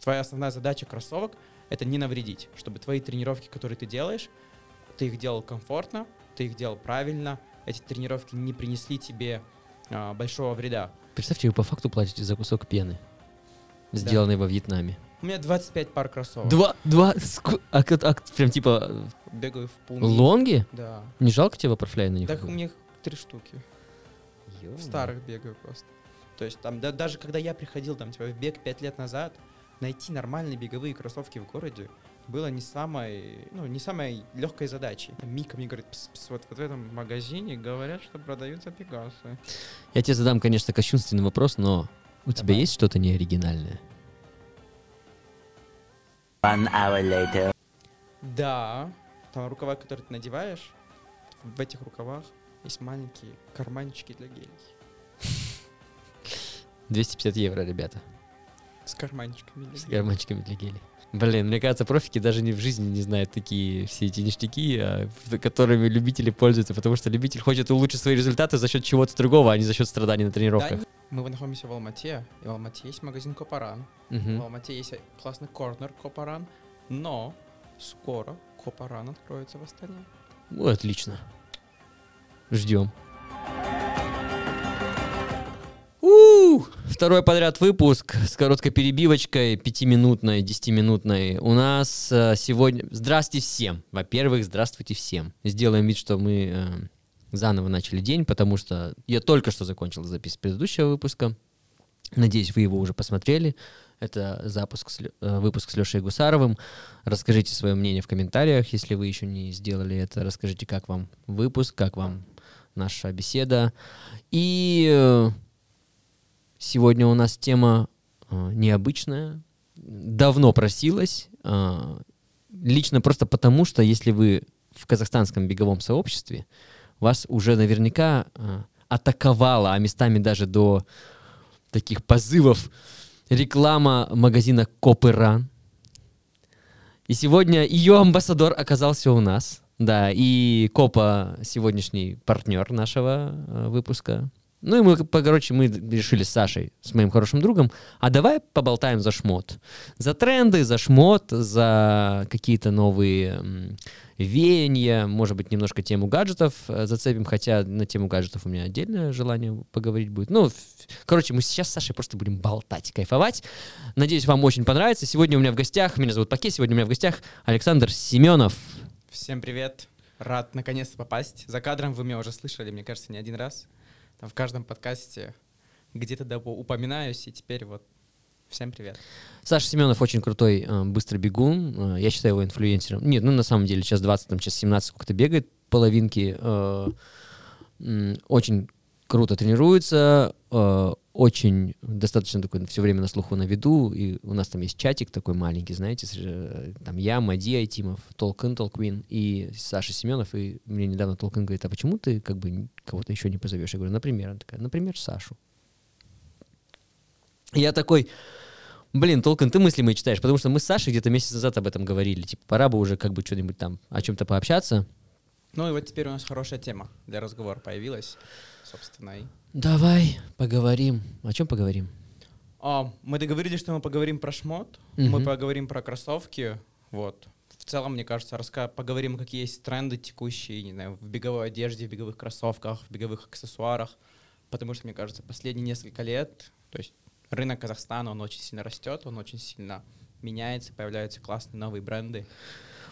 твоя основная задача кроссовок — это не навредить, чтобы твои тренировки, которые ты делаешь, ты их делал комфортно, ты их делал правильно, эти тренировки не принесли тебе а, большого вреда. Представьте, вы по факту платите за кусок пены, сделанный во Вьетнаме. У меня 25 пар кроссовок. Два, два, ску- а, а прям типа Бегаю в пункт. лонги? Да. Не жалко тебе ваперфляй на них? Так у меня три штуки. В старых бегаю просто. То есть там да- даже когда я приходил там типа в бег 5 лет назад, найти нормальные беговые кроссовки в городе было не самой, ну, не самой легкой задачей. Мика мне говорит, «Пс, пс, вот, вот в этом магазине говорят, что продаются пегасы. Я тебе задам, конечно, кощунственный вопрос, но у тебя Давай. есть что-то неоригинальное? One hour later. Да, там рукава, которые ты надеваешь, в этих рукавах есть маленькие карманчики для гелей. 250 евро, ребята, С карманчиками для с гелей. карманчиками для гелей. Блин, мне кажется, профики даже не в жизни не знают такие все эти ништяки, а, которыми любители пользуются, потому что любитель хочет улучшить свои результаты за счет чего-то другого, а не за счет страданий на Да, тренировках. не- мы находимся в Алмате, и в Алмате есть магазин Копаран. Мгм. В Алмате есть классный корнер Копаран, но скоро Копаран откроется в Астане. Ну, отлично. Ждем. Второй подряд выпуск с короткой перебивочкой, пятиминутной, десятиминутной. У нас э, сегодня... Здравствуйте всем. Во-первых, здравствуйте всем. Сделаем вид, что мы э, заново начали день, потому что я только что закончил запись предыдущего выпуска. Надеюсь, вы его уже посмотрели. Это запуск с э, выпуск с Лешей Гусаровым. Расскажите свое мнение в комментариях, если вы еще не сделали это. Расскажите, как вам выпуск, как вам наша беседа. И э, сегодня у нас тема э, необычная. Давно просилась. э, лично просто потому, что если вы в казахстанском беговом сообществе, вас уже наверняка э, атаковала, а местами даже до таких позывов реклама магазина Копыран. И сегодня ее амбассадор оказался у нас. Да, и Копа сегодняшний партнер нашего э, выпуска. Ну и мы, короче, мы решили с Сашей, с моим хорошим другом, а давай поболтаем за шмот. За тренды, за шмот, за какие-то новые веяния, может быть, немножко тему гаджетов э, зацепим, хотя на тему гаджетов у меня отдельное желание поговорить будет. Ну, короче, мы сейчас с Сашей просто будем болтать, кайфовать. Надеюсь, вам очень понравится. Сегодня у меня в гостях, меня зовут Паке, сегодня у меня в гостях Александр Семенов. Всем привет! Рад наконец-то попасть. За кадром вы меня уже слышали, мне кажется, не один раз. Там в каждом подкасте где-то да, упоминаюсь, и теперь вот всем привет. Саша Семенов очень крутой, э, быстрый бегун. Э, я считаю его инфлюенсером. Нет, ну на самом деле сейчас 20, там сейчас 17 сколько-то бегает половинки. э, очень круто тренируется, э, очень достаточно такой все время на слуху на виду. И у нас там есть чатик такой маленький, знаете, э, там я, Мади Айтимов, Толкин, Толквин и Саша Семенов. И мне недавно Толкин говорит, а почему ты как бы кого-то еще не позовешь? Я говорю, например, она такая, например, Сашу. Я такой, блин, Толкин, ты мысли мои читаешь, потому что мы с Сашей где-то месяц назад об этом говорили. Типа, пора бы уже как бы что-нибудь там о чем-то пообщаться. Ну и вот теперь у нас хорошая тема для разговора появилась, собственно. И... Давай поговорим. О чем поговорим? А, мы договорились, что мы поговорим про шмот, мы Мгм. поговорим про кроссовки, вот. В целом, мне кажется, раска... поговорим, какие есть тренды текущие, не знаю, в беговой одежде, в беговых кроссовках, в беговых аксессуарах, потому что, мне кажется, последние несколько лет, то есть рынок Казахстана, он очень сильно растет, он очень сильно меняется, появляются классные новые бренды.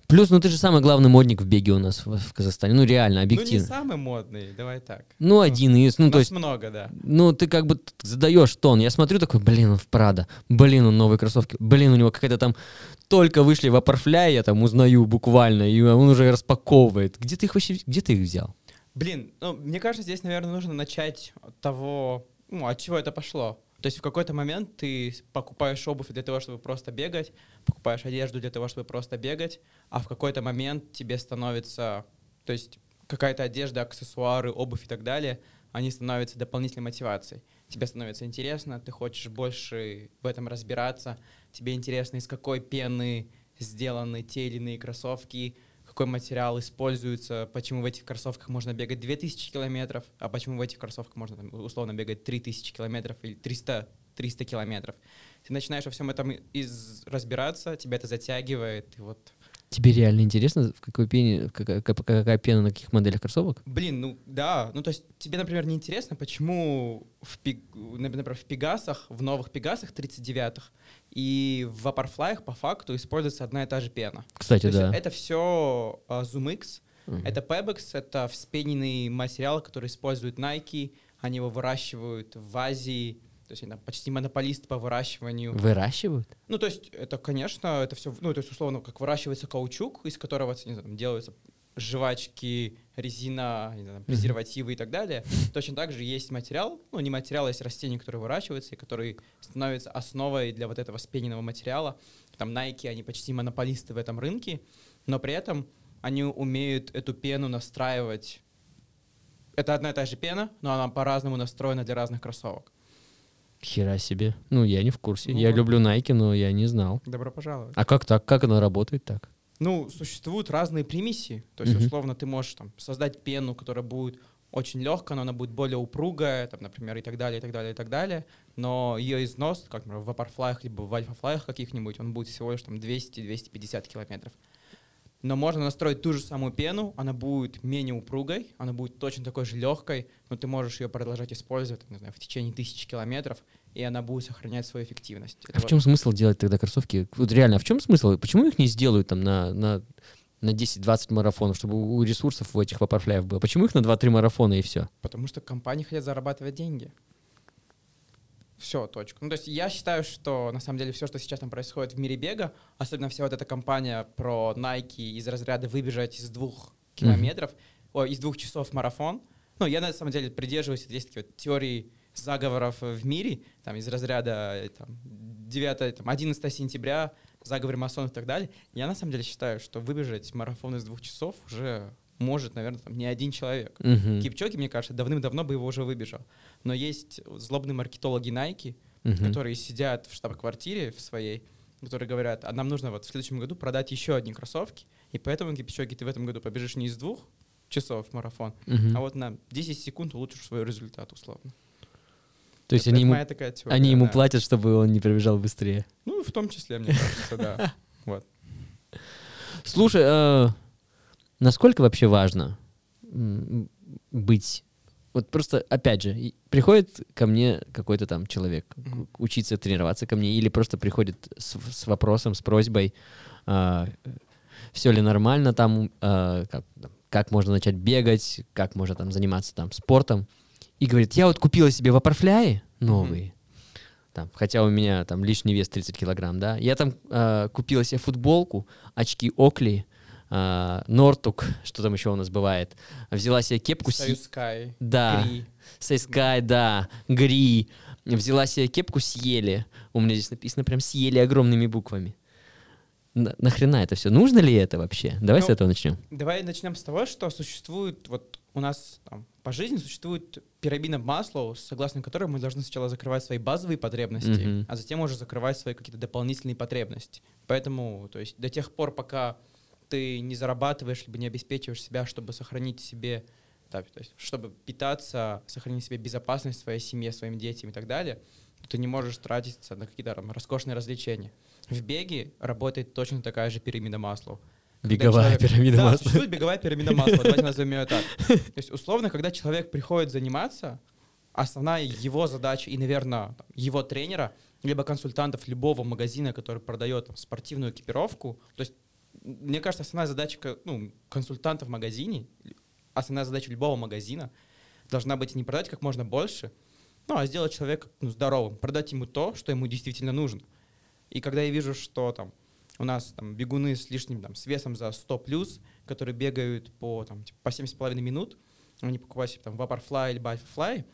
Плюс, ну ты же самый главный модник в беге у нас в, в Казахстане. Ну реально, Ну, не объективно. самый модный, давай так. Ну, один из, ну У то нас есть, много, да. ну ты как бы задаешь тон. Я смотрю такой, блин, он в Прада, блин, он новые кроссовки, блин, у него какая-то там только вышли в Вапорфляй, я там узнаю буквально, и он уже распаковывает. Где ты их вообще, где ты их взял? Блин, ну, мне кажется, здесь, наверное, нужно начать от того, ну, от чего это пошло. То есть в какой-то момент ты покупаешь обувь для того, чтобы просто бегать, покупаешь одежду для того, чтобы просто бегать, а в какой-то момент тебе становится, то есть какая-то одежда, аксессуары, обувь и так далее, они становятся дополнительной мотивацией. Тебе становится интересно, ты хочешь больше в этом разбираться, тебе интересно, из какой пены сделаны те или иные кроссовки, какой материал используется, почему в этих кроссовках можно бегать 2000 километров, а почему в этих кроссовках можно там, условно бегать 3000 километров или 300 300 километров. Ты начинаешь во всем этом из... разбираться, тебя это затягивает, и вот Тебе реально интересно, в какой пене, какая, какая- пена на каких моделях кроссовок? Блин, ну да, ну то есть тебе, например, не интересно, почему в, например, в Пегасах, в новых Пегасах 39-х и в Vaporfly по факту используется одна и та же пена. Кстати, То да. это все ZoomX, Мгм. это Pebex, это вспененный материал, который использует Nike, они его выращивают в Азии, то есть они там почти монополист по выращиванию. Выращивают? Ну, то есть это, конечно, это все, ну, то есть условно, как выращивается каучук, из которого, не знаю, там, делаются жвачки, резина, знаю, презервативы и так далее. Точно так же есть материал, ну, не материал, а есть растения, которые выращиваются и которые становятся основой для вот этого спененного материала. Там Nike, они почти монополисты в этом рынке, но при этом они умеют эту пену настраивать. Это одна и та же пена, но она по-разному настроена для разных кроссовок. Хера себе. Ну, я не в курсе. Ну я вот. люблю Nike, но я не знал. Добро пожаловать. А как так? Как она работает так? Ну, существуют разные примеси. То есть, условно, ты можешь там, создать пену, которая будет очень легкая, но она будет более упругая, там, например, и так далее, и так далее, и так далее. Но ее износ, как, например, в вапорфлаях либо в альфафлаях каких-нибудь, он будет всего лишь там 200-250 километров. Но можно настроить ту же самую пену, она будет менее упругой, она будет точно такой же легкой, но ты можешь ее продолжать использовать, не знаю, в течение тысячи километров, и она будет сохранять свою эффективность. А Это в вот- чем смысл делать тогда кроссовки? Вот реально, а в чем смысл? Почему их не сделают там на, на, на 10-20 марафонов, чтобы у ресурсов у этих вапорфляев было? Почему их на 2-3 марафона и все? Потому что компании хотят зарабатывать деньги. Все, точка. Ну, то есть я считаю, что на самом деле все, что сейчас там происходит в мире бега, особенно вся вот эта компания про Nike из разряда выбежать из двух километров, ой, из двух часов марафон. Ну, я на самом деле придерживаюсь здесь таких вот теорий заговоров в мире, там, из разряда э, там, 9, там, 11 сентября, заговор масонов и так далее. Я на самом деле считаю, что выбежать марафон из двух часов уже может, наверное, там, не один человек. Мгм. Кипчоги, мне кажется, давным-давно бы его уже выбежал. Но есть злобные маркетологи Nike, Мгм. которые сидят в штаб-квартире в своей, которые говорят, а нам нужно вот в следующем году продать еще одни кроссовки, и поэтому, Кипчоги, ты в этом году побежишь не из двух часов марафон, Мгм. а вот на 10 секунд улучшишь свой результат, условно. То есть Это они ему, такая теория, они ему да. платят, чтобы он не пробежал быстрее. Ну, в том числе, мне кажется, да. Вот. Слушай, а насколько вообще важно быть... Вот просто, опять же, приходит ко мне какой-то там человек к- учиться тренироваться ко мне, или просто приходит с, с вопросом, с просьбой, все ли нормально там, а, как, как можно начать бегать, как можно там заниматься там спортом, и говорит, я вот купила себе вапорфляи новые, там, хотя у меня там лишний вес 30 килограмм, да, я там а, купила себе футболку, очки Окли, а, Нортук, что там еще у нас бывает, взяла себе кепку, Союз Sky, да, Гри. Сейскай, да, Гри, взяла себе кепку Съели, у меня здесь написано прям Съели огромными буквами. На- нахрена это все? Нужно ли это вообще? Давай с Ну, этого начнем. Давай начнем с того, что существует, вот у нас там, по жизни существует пирамида Маслоу, согласно которой мы должны сначала закрывать свои базовые потребности, Мгм. а затем уже закрывать свои какие-то дополнительные потребности. Поэтому, то есть до тех пор, пока ты не зарабатываешь, либо не обеспечиваешь себя, чтобы сохранить себе, да, то есть, чтобы питаться, сохранить себе безопасность своей семье, своим детям и так далее, то ты не можешь тратиться на какие-то там роскошные развлечения. В беге работает точно такая же пирамида Маслоу. Беговая человек- пирамида да, масла. существует беговая пирамида масла, давайте назовем ее так. То есть, условно, когда человек приходит заниматься, основная его задача и, наверное, его тренера, либо консультантов любого магазина, который продает там, спортивную экипировку, то есть, мне кажется, основная задача ну, консультанта в магазине, основная задача любого магазина должна быть не продать как можно больше, ну, а сделать человека ну, здоровым, продать ему то, что ему действительно нужно. И когда я вижу, что там у нас там бегуны с лишним там, с весом за 100 плюс, которые бегают по, там, типа, по 7,5 минут, они покупают себе там Vaporfly или Bifly,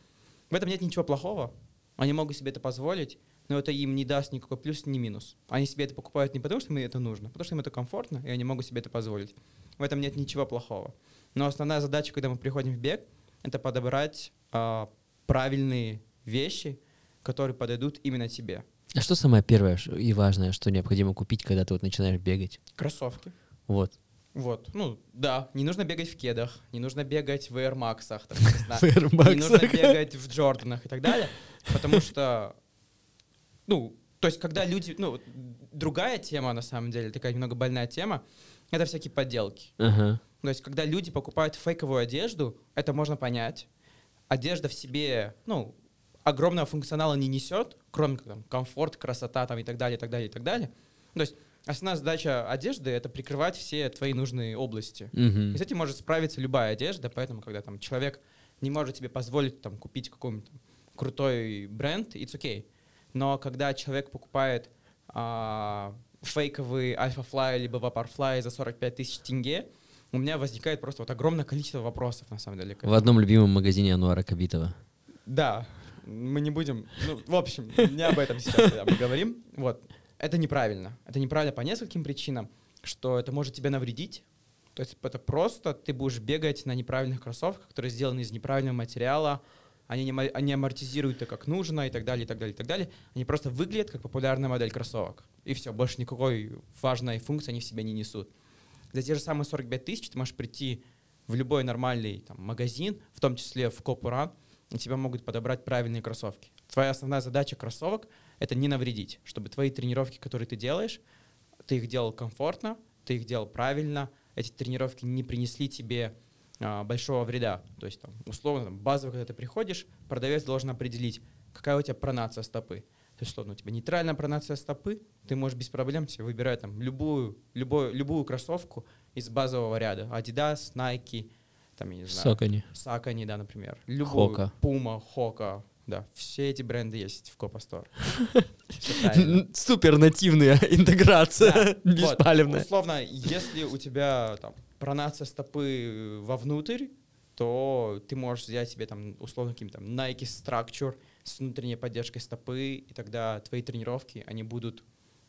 в этом нет ничего плохого. Они могут себе это позволить, но это им не даст никакой плюс, ни минус. Они себе это покупают не потому, что им это нужно, а потому что им это комфортно, и они могут себе это позволить. В этом нет ничего плохого. Но основная задача, когда мы приходим в бег, это подобрать а, правильные вещи, которые подойдут именно тебе. А что самое первое и важное, что необходимо купить, когда ты вот начинаешь бегать? Кроссовки. Вот. Вот, ну да, не нужно бегать в кедах, не нужно бегать в Air не знаю, Air не нужно бегать в Джорданах и так далее, потому что ну, то есть, когда люди, ну, другая тема, на самом деле, такая немного больная тема, это всякие подделки. Ага. То есть, когда люди покупают фейковую одежду, это можно понять. Одежда в себе, ну, огромного функционала не несет, кроме там, комфорт, красота там, и так далее, и так далее, и так далее. То есть основная задача одежды — это прикрывать все твои нужные области. Мгм. И с этим может справиться любая одежда, поэтому, когда там человек не может себе позволить там, купить какой-нибудь крутой бренд, it's okay. Но когда человек покупает а, фейковый Alphafly либо Vaporfly за 45 тысяч тенге, у меня возникает просто вот огромное количество вопросов, на самом деле. В одном любимом магазине Ануара Кабитова. Да, мы не будем... Ну, в общем, не об этом сейчас мы говорим. Вот. Это неправильно. Это неправильно по нескольким причинам, что это может тебе навредить. То есть это просто ты будешь бегать на неправильных кроссовках, которые сделаны из неправильного материала, они не, они амортизируют это как нужно и так далее, и так далее, и так далее. Они просто выглядят как популярная модель кроссовок. И все, больше никакой важной функции они в себе не несут. За те же самые 45 тысяч ты можешь прийти в любой нормальный там, магазин, в том числе в Копуран, и тебя могут подобрать правильные кроссовки. Твоя основная задача кроссовок — это не навредить, чтобы твои тренировки, которые ты делаешь, ты их делал комфортно, ты их делал правильно, эти тренировки не принесли тебе а, большого вреда. То есть, там, условно, там, базово, когда ты приходишь, продавец должен определить, какая у тебя пронация стопы. То есть, условно, у тебя нейтральная пронация стопы, ты можешь без проблем себе выбирать там, любую, любую, любую кроссовку из базового ряда. Adidas, Nike, там, я не знаю, Сокони. Сакани, да, например. Любую. Хока. Пума, Хока. Да, все эти бренды есть в Копа Стор. Всё правильно. Супер нативная интеграция, беспалевная. Условно, если у тебя там пронация стопы вовнутрь, то ты можешь взять себе там условно каким-то Nike Structure с внутренней поддержкой стопы, и тогда твои тренировки, они будут,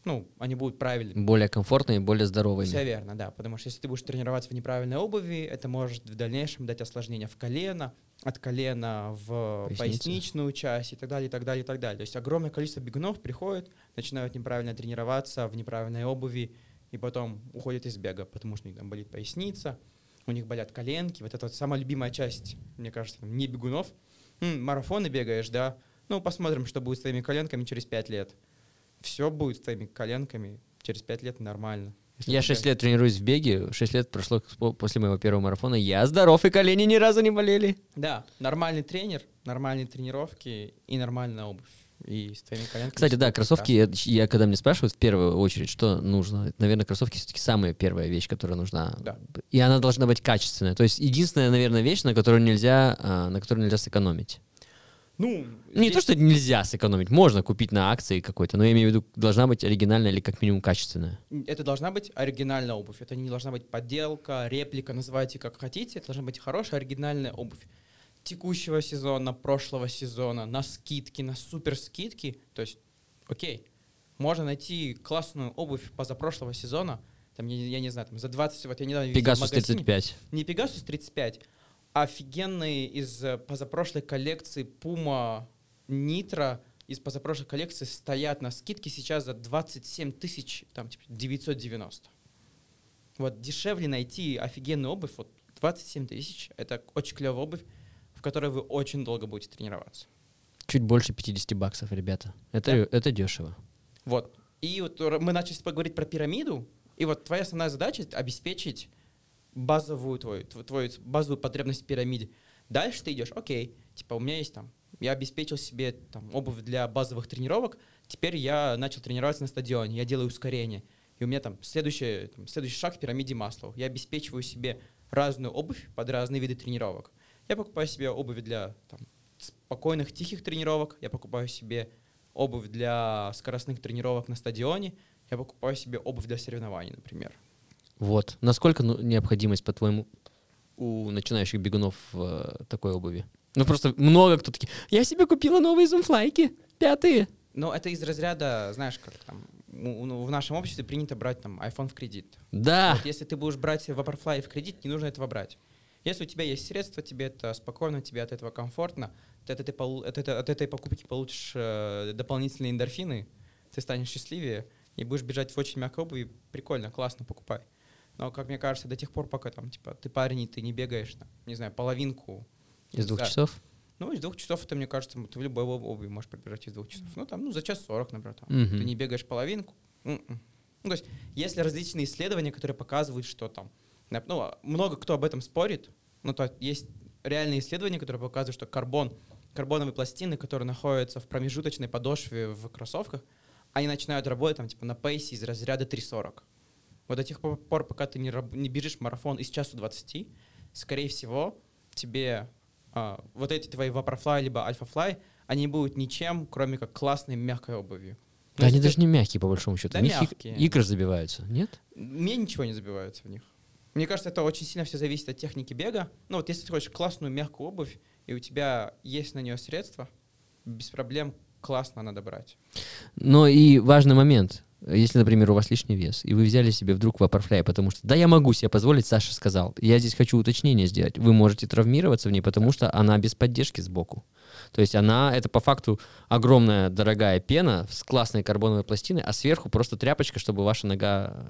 ну, они будут правильными. Более комфортные более здоровыми. Все верно, да. Потому что если ты будешь тренироваться в неправильной обуви, это может в дальнейшем дать осложнения в колено, от колена в Поясницу. поясничную часть и так далее, и так далее, и так далее. То есть огромное количество бегунов приходит, начинают неправильно тренироваться в неправильной обуви, и потом уходят из бега, потому что у них там болит поясница, у них болят коленки. Вот это вот самая любимая часть, мне кажется, не бегунов. М, марафоны бегаешь, да? Ну, посмотрим, что будет с твоими коленками через пять лет. Все будет с твоими коленками через пять лет нормально. Если Я 6 лет тренируюсь в беге, 6 лет прошло после моего первого марафона. Я здоров, и колени ни разу не болели. Да, нормальный тренер, нормальные тренировки и нормальная обувь. И с твоими коленками. Кстати, да, кроссовки, я, я когда мне спрашивают в первую очередь, что нужно, наверное, кроссовки все-таки самая первая вещь, которая нужна. Да. И она должна быть качественная. То есть единственная, наверное, вещь, на которую нельзя, а, на которую нельзя сэкономить. Ну, Не то, здесь- что нельзя сэкономить, можно купить на акции какой-то, но я имею в виду, должна быть оригинальная или как минимум качественная. Это должна быть оригинальная обувь. Это не должна быть подделка, реплика, называйте как хотите. Это должна быть хорошая оригинальная обувь. Текущего сезона, прошлого сезона, на скидки, на супер скидки. То есть, окей, можно найти классную обувь позапрошлого сезона, там, я, я не знаю, там, за 20, вот я недавно Пегасус магазине. 35. Не Pegasus 35, офигенные из э, позапрошлой коллекции Puma Nitro из позапрошлой коллекции стоят на скидке сейчас за 27 тысяч, там, типа, 990. Вот дешевле найти офигенную обувь, вот 27 тысяч, это очень клевая обувь, в которой вы очень долго будете тренироваться. Чуть больше 50 баксов, ребята. Это, Да. это дешево. Вот. И вот мы начали поговорить про пирамиду, и вот твоя основная задача — обеспечить базовую твою, тв- твою базовую потребность в пирамиде. Дальше ты идешь, окей, типа у меня есть там, я обеспечил себе там обувь для базовых тренировок, теперь я начал тренироваться на стадионе, я делаю ускорение, и у меня там следующий, там, следующий шаг в пирамиде Маслоу. Я обеспечиваю себе разную обувь под разные виды тренировок. Я покупаю себе обувь для там, спокойных, тихих тренировок, я покупаю себе обувь для скоростных тренировок на стадионе, я покупаю себе обувь для соревнований, например. Вот. Насколько ну, необходимость, по-твоему, у начинающих бегунов в э, такой обуви? Ну, просто много кто такие, я себе купила новые зумфлайки, пятые. Но это из разряда, знаешь, как там у- у- в нашем обществе принято брать там iPhone в кредит. Да. Вот если ты будешь брать Vaporfly в кредит, не нужно этого брать. Если у тебя есть средства, тебе это спокойно, тебе от этого комфортно, ты от этой, от этой, от этой покупки получишь э, дополнительные эндорфины, ты станешь счастливее и будешь бежать в очень мягкой обуви, прикольно, классно, покупай. Но, как мне кажется, до тех пор, пока там, типа, ты парень, и ты не бегаешь, там, не знаю, половинку Из двух за- часов? Ну, из двух часов это, мне кажется, ты в любой об- обуви можешь пробежать из двух часов. Ну, там, ну, за час сорок, например. Там. Мгм. Ты не бегаешь половинку. М-м. Ну, то есть, есть различные исследования, которые показывают, что там, ну, много кто об этом спорит, но то есть реальные исследования, которые показывают, что карбон, карбоновые пластины, которые находятся в промежуточной подошве в кроссовках, они начинают работать там, типа, на пейсе из разряда 3.40. Вот до тех пор, пока ты не, не бежишь марафон из часу 20, скорее всего, тебе а, вот эти твои Vaporfly либо Alphafly, они будут ничем, кроме как классной мягкой обувью. Да Ну, они если даже не мягкие, по большому счету. Да ик- мягкие. икры забиваются, нет? Мне ничего не забивается в них. Мне кажется, это очень сильно все зависит от техники бега. Ну вот если ты хочешь классную мягкую обувь, и у тебя есть на нее средства, без проблем классно надо брать. Но и важный момент. Если, например, у вас лишний вес, и вы взяли себе вдруг Vaporfly, потому что, да, я могу себе позволить, Саша сказал. Я здесь хочу уточнение сделать. Вы можете травмироваться в ней, потому что она без поддержки сбоку. То есть она, это по факту огромная дорогая пена с классной карбоновой пластиной, а сверху просто тряпочка, чтобы ваша нога...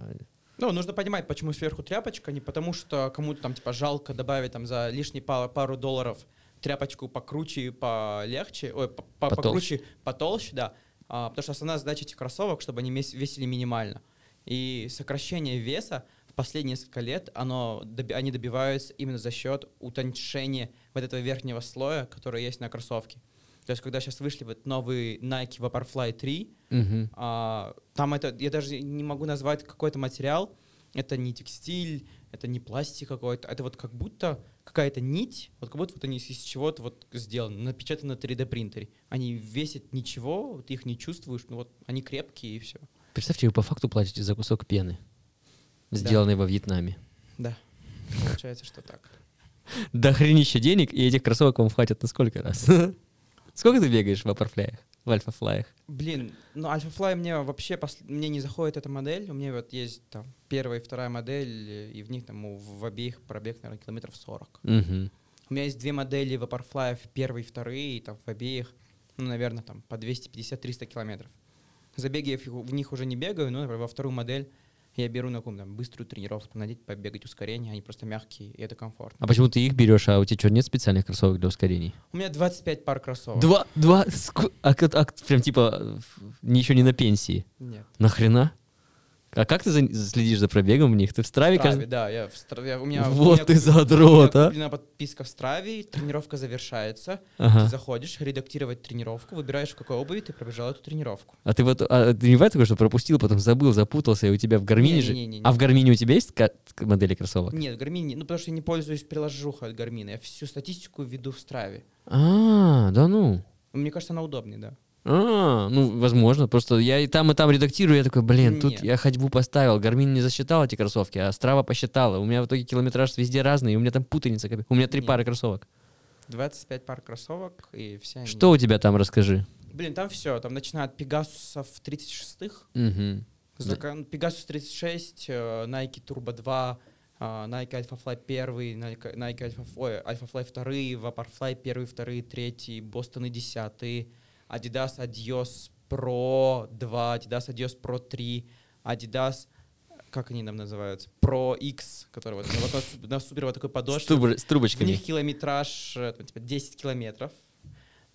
Ну, нужно понимать, почему сверху тряпочка, не потому что кому-то там типа жалко добавить там за лишние пару, пару долларов тряпочку покруче и полегче, ой, по- по- Потолще. покруче, потолще, да. А, потому что основная задача этих кроссовок, чтобы они весили минимально. И сокращение веса в последние несколько лет, оно, доби- они добиваются именно за счет утоньшения вот этого верхнего слоя, который есть на кроссовке. То есть, когда сейчас вышли вот новые Nike Vaporfly 3, Мгм. а, там это, я даже не могу назвать какой-то материал. Это не текстиль, это не пластик какой-то. Это вот как будто какая-то нить, вот как будто вот они из чего-то вот сделаны, напечатаны на 3D принтере. Они весят ничего, вот их не чувствуешь, ну вот они крепкие и все. Представьте, вы по факту платите за кусок пены, Да. сделанный во Вьетнаме. Да, получается, что так. До хренища денег, и этих кроссовок вам хватит на сколько раз? Сколько ты бегаешь в Vaporfly, в альфа-флаях? Блин, ну Alphafly мне вообще пос- мне не заходит эта модель. У меня вот есть там первая и вторая модель, и в них там в обеих пробег, наверное, километров 40. Мгм. У меня есть две модели Vaporfly, первый и вторые, и там в обеих, ну, наверное, там по 250-300 километров. Забеги я в в них уже не бегаю, но, например, во вторую модель я беру на какую там быструю тренировку, надеть, побегать ускорение, они просто мягкие, и это комфортно. А почему ты их берешь, а у тебя что, нет специальных кроссовок для ускорений? У меня 25 пар кроссовок. Два, два, а, как- а прям типа ничего не на пенсии. Нет. Нахрена? А как ты за- следишь за пробегом в них? Ты в Страве В Страве, каждый... да, я в Страве, у меня... у Вот меня ты задрот, у меня а. подписка в Страве, тренировка завершается, ты Ага. заходишь, редактировать тренировку, выбираешь, в какой обуви ты пробежал эту тренировку. А ты вот, а ты не бывает такое, что пропустил, потом забыл, запутался, и у тебя в гармине же... Не-не-не-не. А в гармине у тебя есть модели кроссовок? Нет, в Гармине, ну потому что я не пользуюсь приложухой от Гармина, я всю статистику веду в Страве. А, да ну. Мне кажется, она удобнее, да. А, ну, возможно. Просто я и там, и там редактирую, я такой, блин, тут Нет. я ходьбу поставил, Гармин не засчитал эти кроссовки, а Страва посчитала. У меня в итоге километраж везде разный, и у меня там путаница. У меня три Нет. пары кроссовок. 25 пар кроссовок, и все они... Что у тебя там, расскажи. Блин, там все, там начиная от Пегасусов 36-х, Мгм. закон- Pegasus 36, э, Nike Turbo 2, э, Nike Alpha Fly 1, Nike, Nike Alpha, ой, Alpha Fly 2, Vaporfly 1, 2, 3, Boston 10, Adidas Adios Pro 2, Adidas Adios Pro 3, Adidas, как они там называются, Pro X, который вот, вот на, су- на супер вот такой С, подошве. труб- с трубочками. них километраж э, там, типа 10 километров.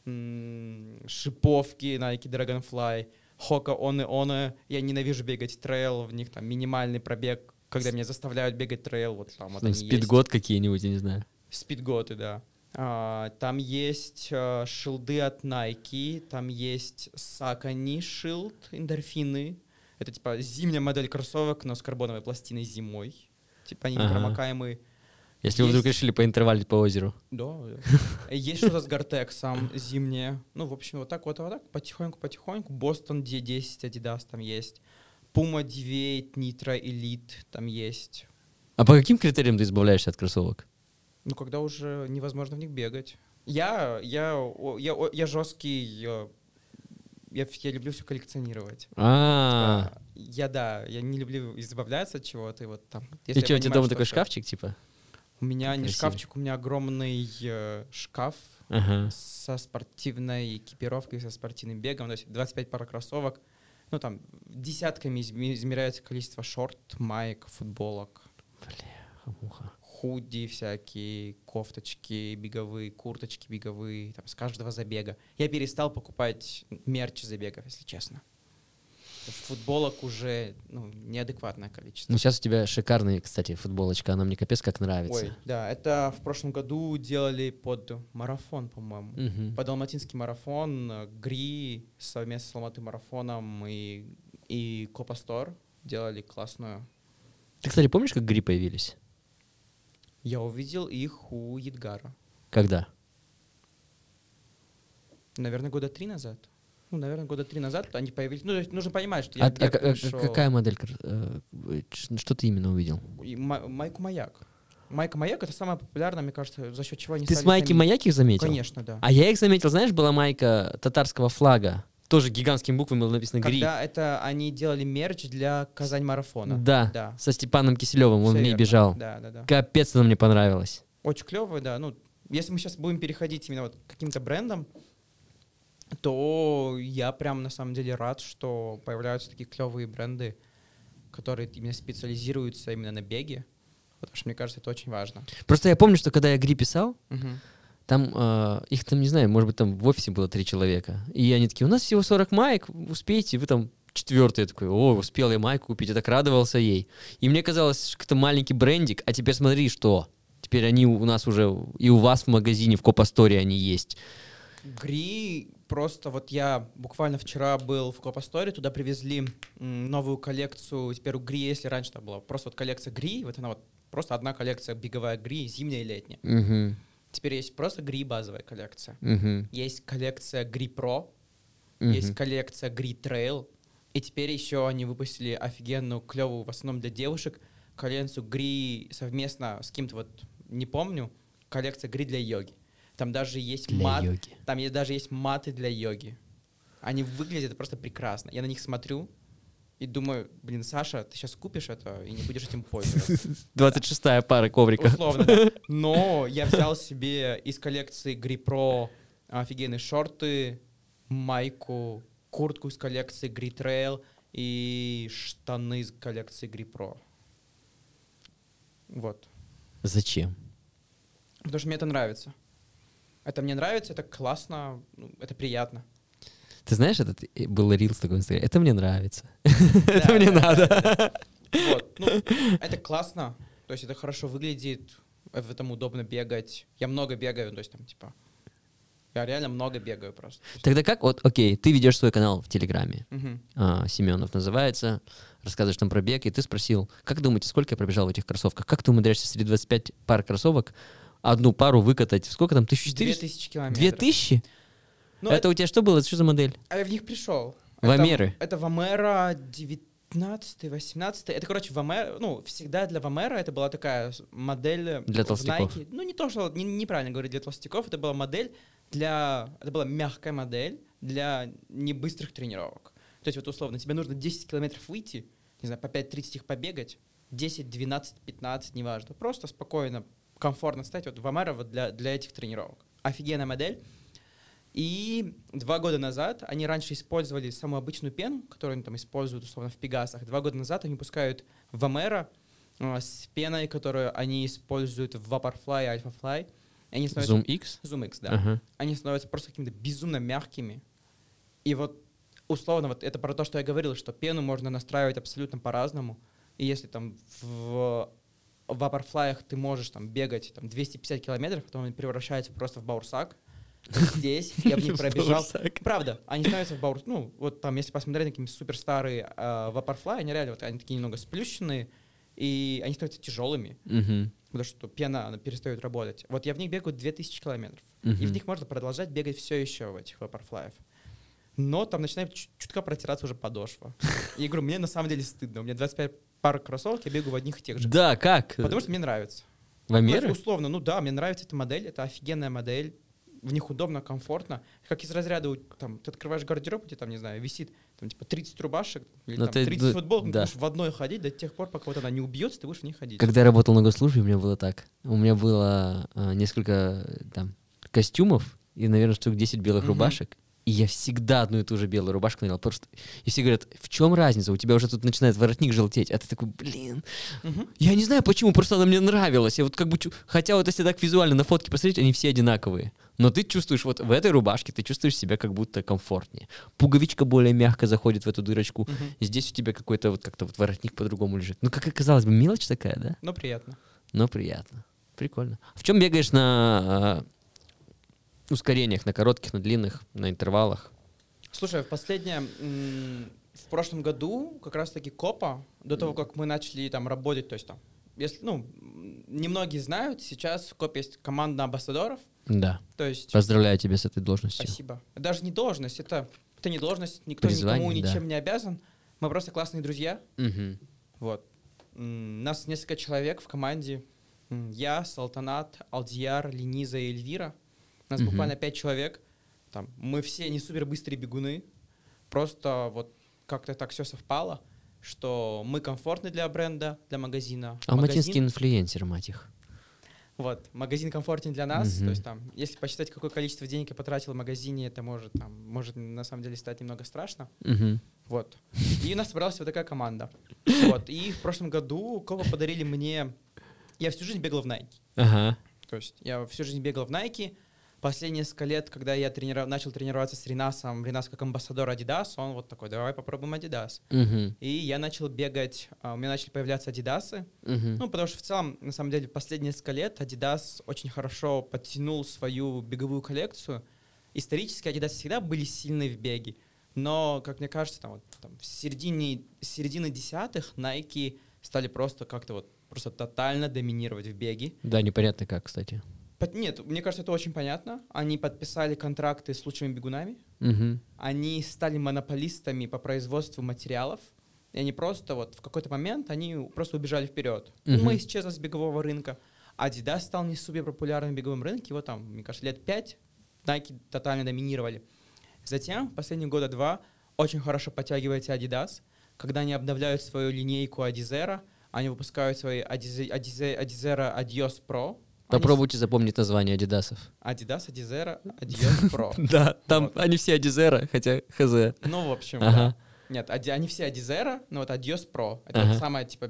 М, Шиповки Nike Dragonfly, Hoka, On и On. Я ненавижу бегать трейл, в них там минимальный пробег, когда меня заставляют бегать трейл, вот там вот есть. Speedgoat какие-нибудь, я не знаю. Speedgoat ы, да. А, там есть э, Shield ы от Nike, там есть Saucony Shield, Endorphin ы. Это типа зимняя модель кроссовок, но с карбоновой пластиной зимой. Типа они Ага. непромокаемые. Если вы вдруг Есть. решили поинтервалить по озеру. Да. Есть что-то с Гортексом зимнее. Ну, в общем, вот так вот, вот так, потихоньку-потихоньку. Бостон D10 Adidas там есть. Puma D8 Nitro Elite там есть. А по каким критериям ты избавляешься от кроссовок? Ну, когда уже невозможно в них бегать. Я, я, я, я жесткий, я, я люблю все коллекционировать. А, А, Я, да, я не люблю избавляться от чего-то. И вот там, и что, у тебя дома такой шкафчик, типа? У меня не шкафчик, у меня огромный э, шкаф со спортивной экипировкой, со спортивным бегом, то есть 25 пар кроссовок. Ну, там, десятками изме- измеряется количество шорт, маек, футболок. Муха. Худи всякие, кофточки беговые, курточки беговые, там, с каждого забега. Я перестал покупать мерч забегов, если честно. Футболок уже ну, неадекватное количество. Ну, сейчас у тебя шикарная, кстати, футболочка, она мне капец как нравится. Ой, да, это в прошлом году делали под марафон, по-моему. Мгм. Под Алматинский марафон, ГРИ совместно с Алматы марафоном и, и Копастор делали классную. Ты, кстати, помнишь, как гри появились? Я увидел их у Едгара. Когда? Наверное, года три назад. Ну, наверное, года три назад они появились. Ну, то есть нужно понимать, что я, А, я а- пришел- какая модель? э, Что ты именно увидел? Майку Маяк. Майка Маяк — это самая популярная, мне кажется, за счет чего они Ты с майки Маяк их заметил? Конечно, да. А я их заметил, знаешь, была майка татарского флага. Тоже гигантскими буквами было написано «Гри». Когда это они делали мерч для Казань марафона. Да, Да. со Степаном Киселевым, он Всё в ней верно. бежал. Да, да, да. Капец, она мне понравилась. Очень клевая, да. Ну, если мы сейчас будем переходить именно вот к каким-то брендам, то я прям на самом деле рад, что появляются такие клевые бренды, которые именно специализируются именно на беге. Потому что мне кажется, это очень важно. Просто я помню, что когда я «Гри» писал, Мгм. Там э, их там, не знаю, может быть, там в офисе было три человека. И они такие, у нас всего 40 маек, успеете, вы там четвертый. Я такой, о, успел я майку купить, я так радовался ей. И мне казалось, что это маленький брендик, а теперь смотри, что. Теперь они у нас уже, и у вас в магазине, в Копасторе они есть. Гри просто вот я буквально вчера был в Копасторе, туда привезли новую коллекцию. Теперь у GRI, если раньше там была просто вот коллекция GRI, вот она вот просто одна коллекция беговая GRI, зимняя и летняя. Угу, Теперь есть просто GRI базовая коллекция. угу, Есть коллекция GRI Pro, есть коллекция GRI Trail, и теперь еще они выпустили офигенную, клевую, в основном для девушек, коллекцию GRI совместно с кем-то, вот не помню, коллекция GRI для йоги. Там даже есть Для мат, йоги. там даже есть маты для йоги. Они выглядят просто прекрасно. Я на них смотрю и думаю, блин, Саша, ты сейчас купишь это и не будешь этим пользоваться. 26-я пара коврика. Условно, да. Но я взял себе из коллекции Грипро офигенные шорты, майку, куртку из коллекции Гритрейл и штаны из коллекции Грипро. Вот. Зачем? Потому что мне это нравится. Это мне нравится, это классно, ну, это приятно. Ты знаешь, этот э, был рилс такой в Инстаграме? Это мне нравится. Это мне надо. Вот, ну, это классно, то есть это хорошо выглядит, в этом удобно бегать. Я много бегаю, то есть там типа, я реально много бегаю просто. Тогда как? Вот, окей, ты ведешь свой канал в Телеграме. А, Семенов называется, рассказываешь там про бег, и ты спросил, как думаете, сколько я пробежал в этих кроссовках? Как ты умудряешься среди 25 пар кроссовок одну пару выкатать? Сколько там? 1400? 2000 километров. 2000? Ну, это у тебя что было? Это что за модель? А я в них пришел. Вамеры? Это, это Вамера 19 18 Это, короче, Вамера, ну, всегда для Вамера это была такая модель Для в толстяков. Nike. Ну, не то, что, не- неправильно говорить для толстяков, это была модель для, это была мягкая модель для небыстрых тренировок. То есть, вот условно, тебе нужно 10 километров выйти, не знаю, по 5-30 их побегать, 10, 12, 15, неважно. Просто спокойно, комфортно стать. Вот Вамера вот для, для этих тренировок. Офигенная модель. И два года назад, они раньше использовали самую обычную пену, которую они там используют условно в Пегасах. Два года назад они пускают Вамера э, с пеной, которую они используют в Vaporfly и AlphaFly. Они становятся... Zoom X? Zoom X, да. Ага. Они становятся просто какими-то безумно мягкими. И вот условно, вот это про то, что я говорил, что пену можно настраивать абсолютно по-разному. И если там в в вапорфлаях ты можешь там бегать там 250 километров, потом он превращается просто в баурсак. Здесь я в них пробежал. Правда, они становятся в баурсак. Ну, вот там, если посмотреть на какие-нибудь супер старые вапорфлай, они реально вот они такие немного сплющенные, и они становятся тяжелыми, потому что пена, она перестает работать. Вот я в них бегаю 2000 километров. И в них можно продолжать бегать все еще в этих вапорфлаев. Но там начинает чутка протираться уже подошва. И я говорю, мне на самом деле стыдно. У меня 25 пар кроссовок, я бегаю в одних и тех же. Да, как? Потому что мне нравится. Вамеры? Ну, условно, ну да, мне нравится эта модель, это офигенная модель. В них удобно, комфортно. Как из разряда, там, ты открываешь гардероб, где там, не знаю, висит там, типа 30 рубашек или Ну, там, ты- 30 ну, футболок, ты да. будешь в одной ходить до тех пор, пока вот она не убьется, ты будешь в ней ходить. Когда я работал на госслужбе, у меня было так. У меня было а, несколько э, там костюмов и, наверное, штук 10 белых Мгм. рубашек. И я всегда одну и ту же белую рубашку надевал. Просто... И все говорят, в чем разница? У тебя уже тут начинает воротник желтеть. А ты такой, блин, Мгм. я не знаю почему, просто она мне нравилась. Я вот как бы... Хотя вот если так визуально на фотке посмотреть, они все одинаковые. Но ты чувствуешь, вот в этой рубашке ты чувствуешь себя как будто комфортнее. Пуговичка более мягко заходит в эту дырочку. Мгм. Здесь у тебя какой-то вот как-то вот воротник по-другому лежит. Ну, как оказалось бы, мелочь такая, да? Ну, приятно. Но приятно. Прикольно. В чем бегаешь на э, ускорениях, на коротких, на длинных, на интервалах? Слушай, в последнее, в прошлом году как раз-таки Копа, до того, как мы начали там работать, то есть там, если, ну, немногие знают, сейчас в Копе есть команда амбассадоров, Да. то есть, Поздравляю тебя с этой должностью. спасибо. Даже не должность, это, это не должность, никто Призвание, никому да. ничем не обязан, мы просто классные друзья, Мгм. вот. Нас несколько человек в команде, я, Салтанат, Алдияр, Лениза и Эльвира, нас Мгм. буквально пять человек, там, мы все не супер быстрые бегуны, просто вот как-то так все совпало, что мы комфортны для бренда, для магазина. Алматинский Магазин- инфлюенсер, мать их. Вот, магазин комфортен для нас, Мгм. то есть там, если посчитать, какое количество денег я потратил в магазине, это может, там, может на самом деле стать немного страшно. Мгм. Вот. И у нас собралась вот такая команда. Вот. И в прошлом году Кова подарили мне... Я всю жизнь бегал в Nike. Ага. То есть я всю жизнь бегал в Nike. Последние несколько лет, когда я трениров... начал тренироваться с Ренасом, Ренас как амбассадор Adidas, он вот такой, давай попробуем Adidas. Мгм. И я начал бегать, а, у меня начали появляться Адидасы. Мгм. Ну, потому что в целом, на самом деле, последние несколько лет Adidas очень хорошо подтянул свою беговую коллекцию. Исторически Adidas всегда были сильны в беге. Но, как мне кажется, там, вот, там, в середине, середины десятых Nike стали просто как-то вот просто тотально доминировать в беге. Да, непонятно как, кстати. Нет, мне кажется, это очень понятно. Они подписали контракты с лучшими бегунами. Мгм. Они стали монополистами по производству материалов. И они просто вот в какой-то момент они просто убежали вперед. Мгм. Ума исчезла с бегового рынка. Adidas стал не супер популярным в беговом рынке. Вот там, мне кажется, лет пять Nike тотально доминировали. Затем, последние года два, очень хорошо подтягивается Adidas. Когда они обновляют свою линейку Adizero, они выпускают свои Adize- Adize- Adizero Adios Pro. Они Попробуйте запомнить название адидасов. с- Adidas Adizero Adios Pro. Да, там они все адизера, хотя хз. Ну, в общем, Ага. да. Нет, они все Adizero, но вот Adios Pro. Это Ага. самая, типа,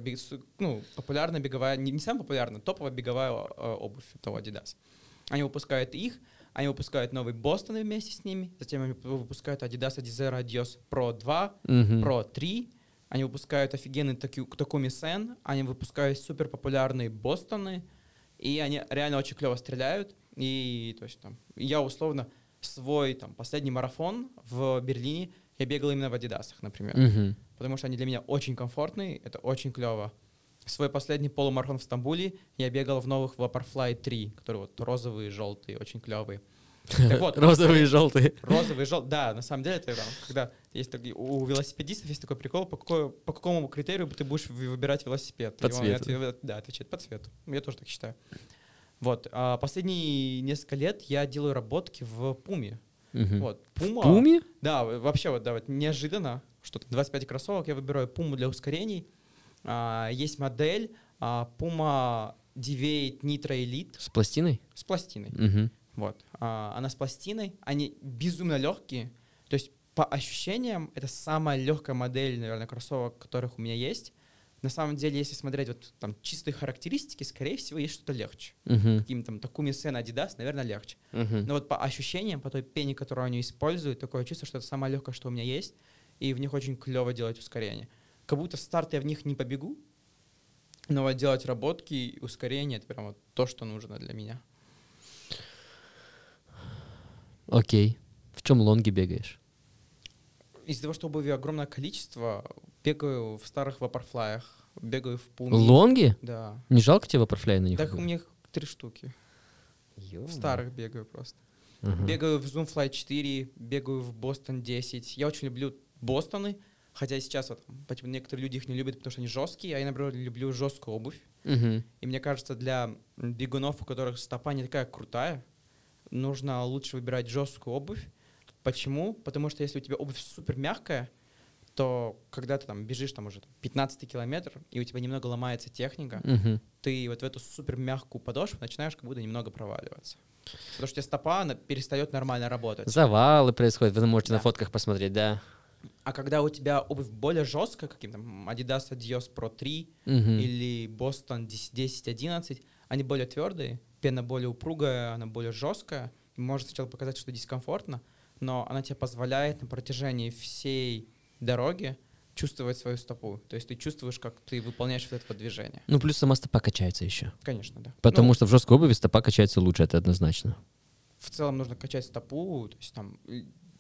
ну, популярная беговая, не, не самая популярная, топовая беговая э, обувь того Adidas. Они выпускают их, они выпускают новый Бостон вместе с ними, затем они выпускают Adidas Adizero Adios Pro 2, Мгм. Pro 3, они выпускают офигенный Такуми Сен, они выпускают супер популярные Бостоны, и они реально очень клево стреляют. И то есть там я условно свой там последний марафон в Берлине я бегал именно в Адидасах, например, Мгм. потому что они для меня очень комфортные, это очень клево. Свой последний полумарафон в Стамбуле я бегал в новых Vaporfly 3, которые вот розовые, желтые, очень клевые. Так вот, Розовые и желтые. Розовый, желтый. Да, на самом деле это там, когда есть такие, у велосипедистов есть такой прикол, по, какой, по какому критерию ты будешь вы- выбирать велосипед. По И он цвету. отве- Да, отвечает по цвету. Я тоже так считаю. Вот. А последние несколько лет я делаю работки в Пуме. Мгм. Вот. Пума. Пуми? Да, в- вообще вот, да, вот неожиданно, что там 25 кроссовок, я выбираю Пуму для ускорений. А, есть модель а, Puma Deviate Nitro Elite С пластиной? с пластиной. Мгм. Вот. А, она с пластиной, они безумно легкие. То есть по ощущениям это самая легкая модель, наверное, кроссовок, которых у меня есть. На самом деле, если смотреть вот там чистые характеристики, скорее всего, есть что-то легче. Мгм. Каким там Takumi Sen Adidas, наверное, легче. Мгм. Но вот по ощущениям, по той пене, которую они используют, такое чувство, что это самое легкое, что у меня есть, и в них очень клево делать ускорение. Как будто старт я в них не побегу, но вот делать работки и ускорение это прям вот то, что нужно для меня. Окей. В чем лонги бегаешь? Из-за того, что обуви огромное количество, бегаю в старых вапорфлаях, бегаю в пуме. Лонги? Да. Не жалко тебе ваперфляй на них? Так у меня три штуки. В старых бегаю просто. Ага. Бегаю в Zoomfly 4, бегаю в Бостон 10. Я очень люблю Бостоны, хотя сейчас вот почему некоторые люди их не любят, потому что они жесткие, а я, например, люблю жесткую обувь. Мгм. И мне кажется, для бегунов, у которых стопа не такая крутая, нужно лучше выбирать жесткую обувь. Почему? Потому что если у тебя обувь супер мягкая, то когда ты там бежишь там уже 15 километр, и у тебя немного ломается техника, Мгм. ты вот в эту супер мягкую подошву начинаешь как будто немного проваливаться. Потому что у тебя стопа, она перестает нормально работать. Завалы происходят, вы можете на Да. фотках посмотреть, да. А когда у тебя обувь более жесткая, каким-то Adidas Adios Pro 3 Мгм. или Boston 10-11, они более твердые, пена более упругая, она более жесткая. Может сначала показать, что дискомфортно, но она тебе позволяет на протяжении всей дороги чувствовать свою стопу. То есть ты чувствуешь, как ты выполняешь вот это движение. Ну, плюс сама стопа качается еще. Конечно, да. Потому Ну, что в жесткой обуви стопа качается лучше, это однозначно. в целом нужно качать стопу. То есть там,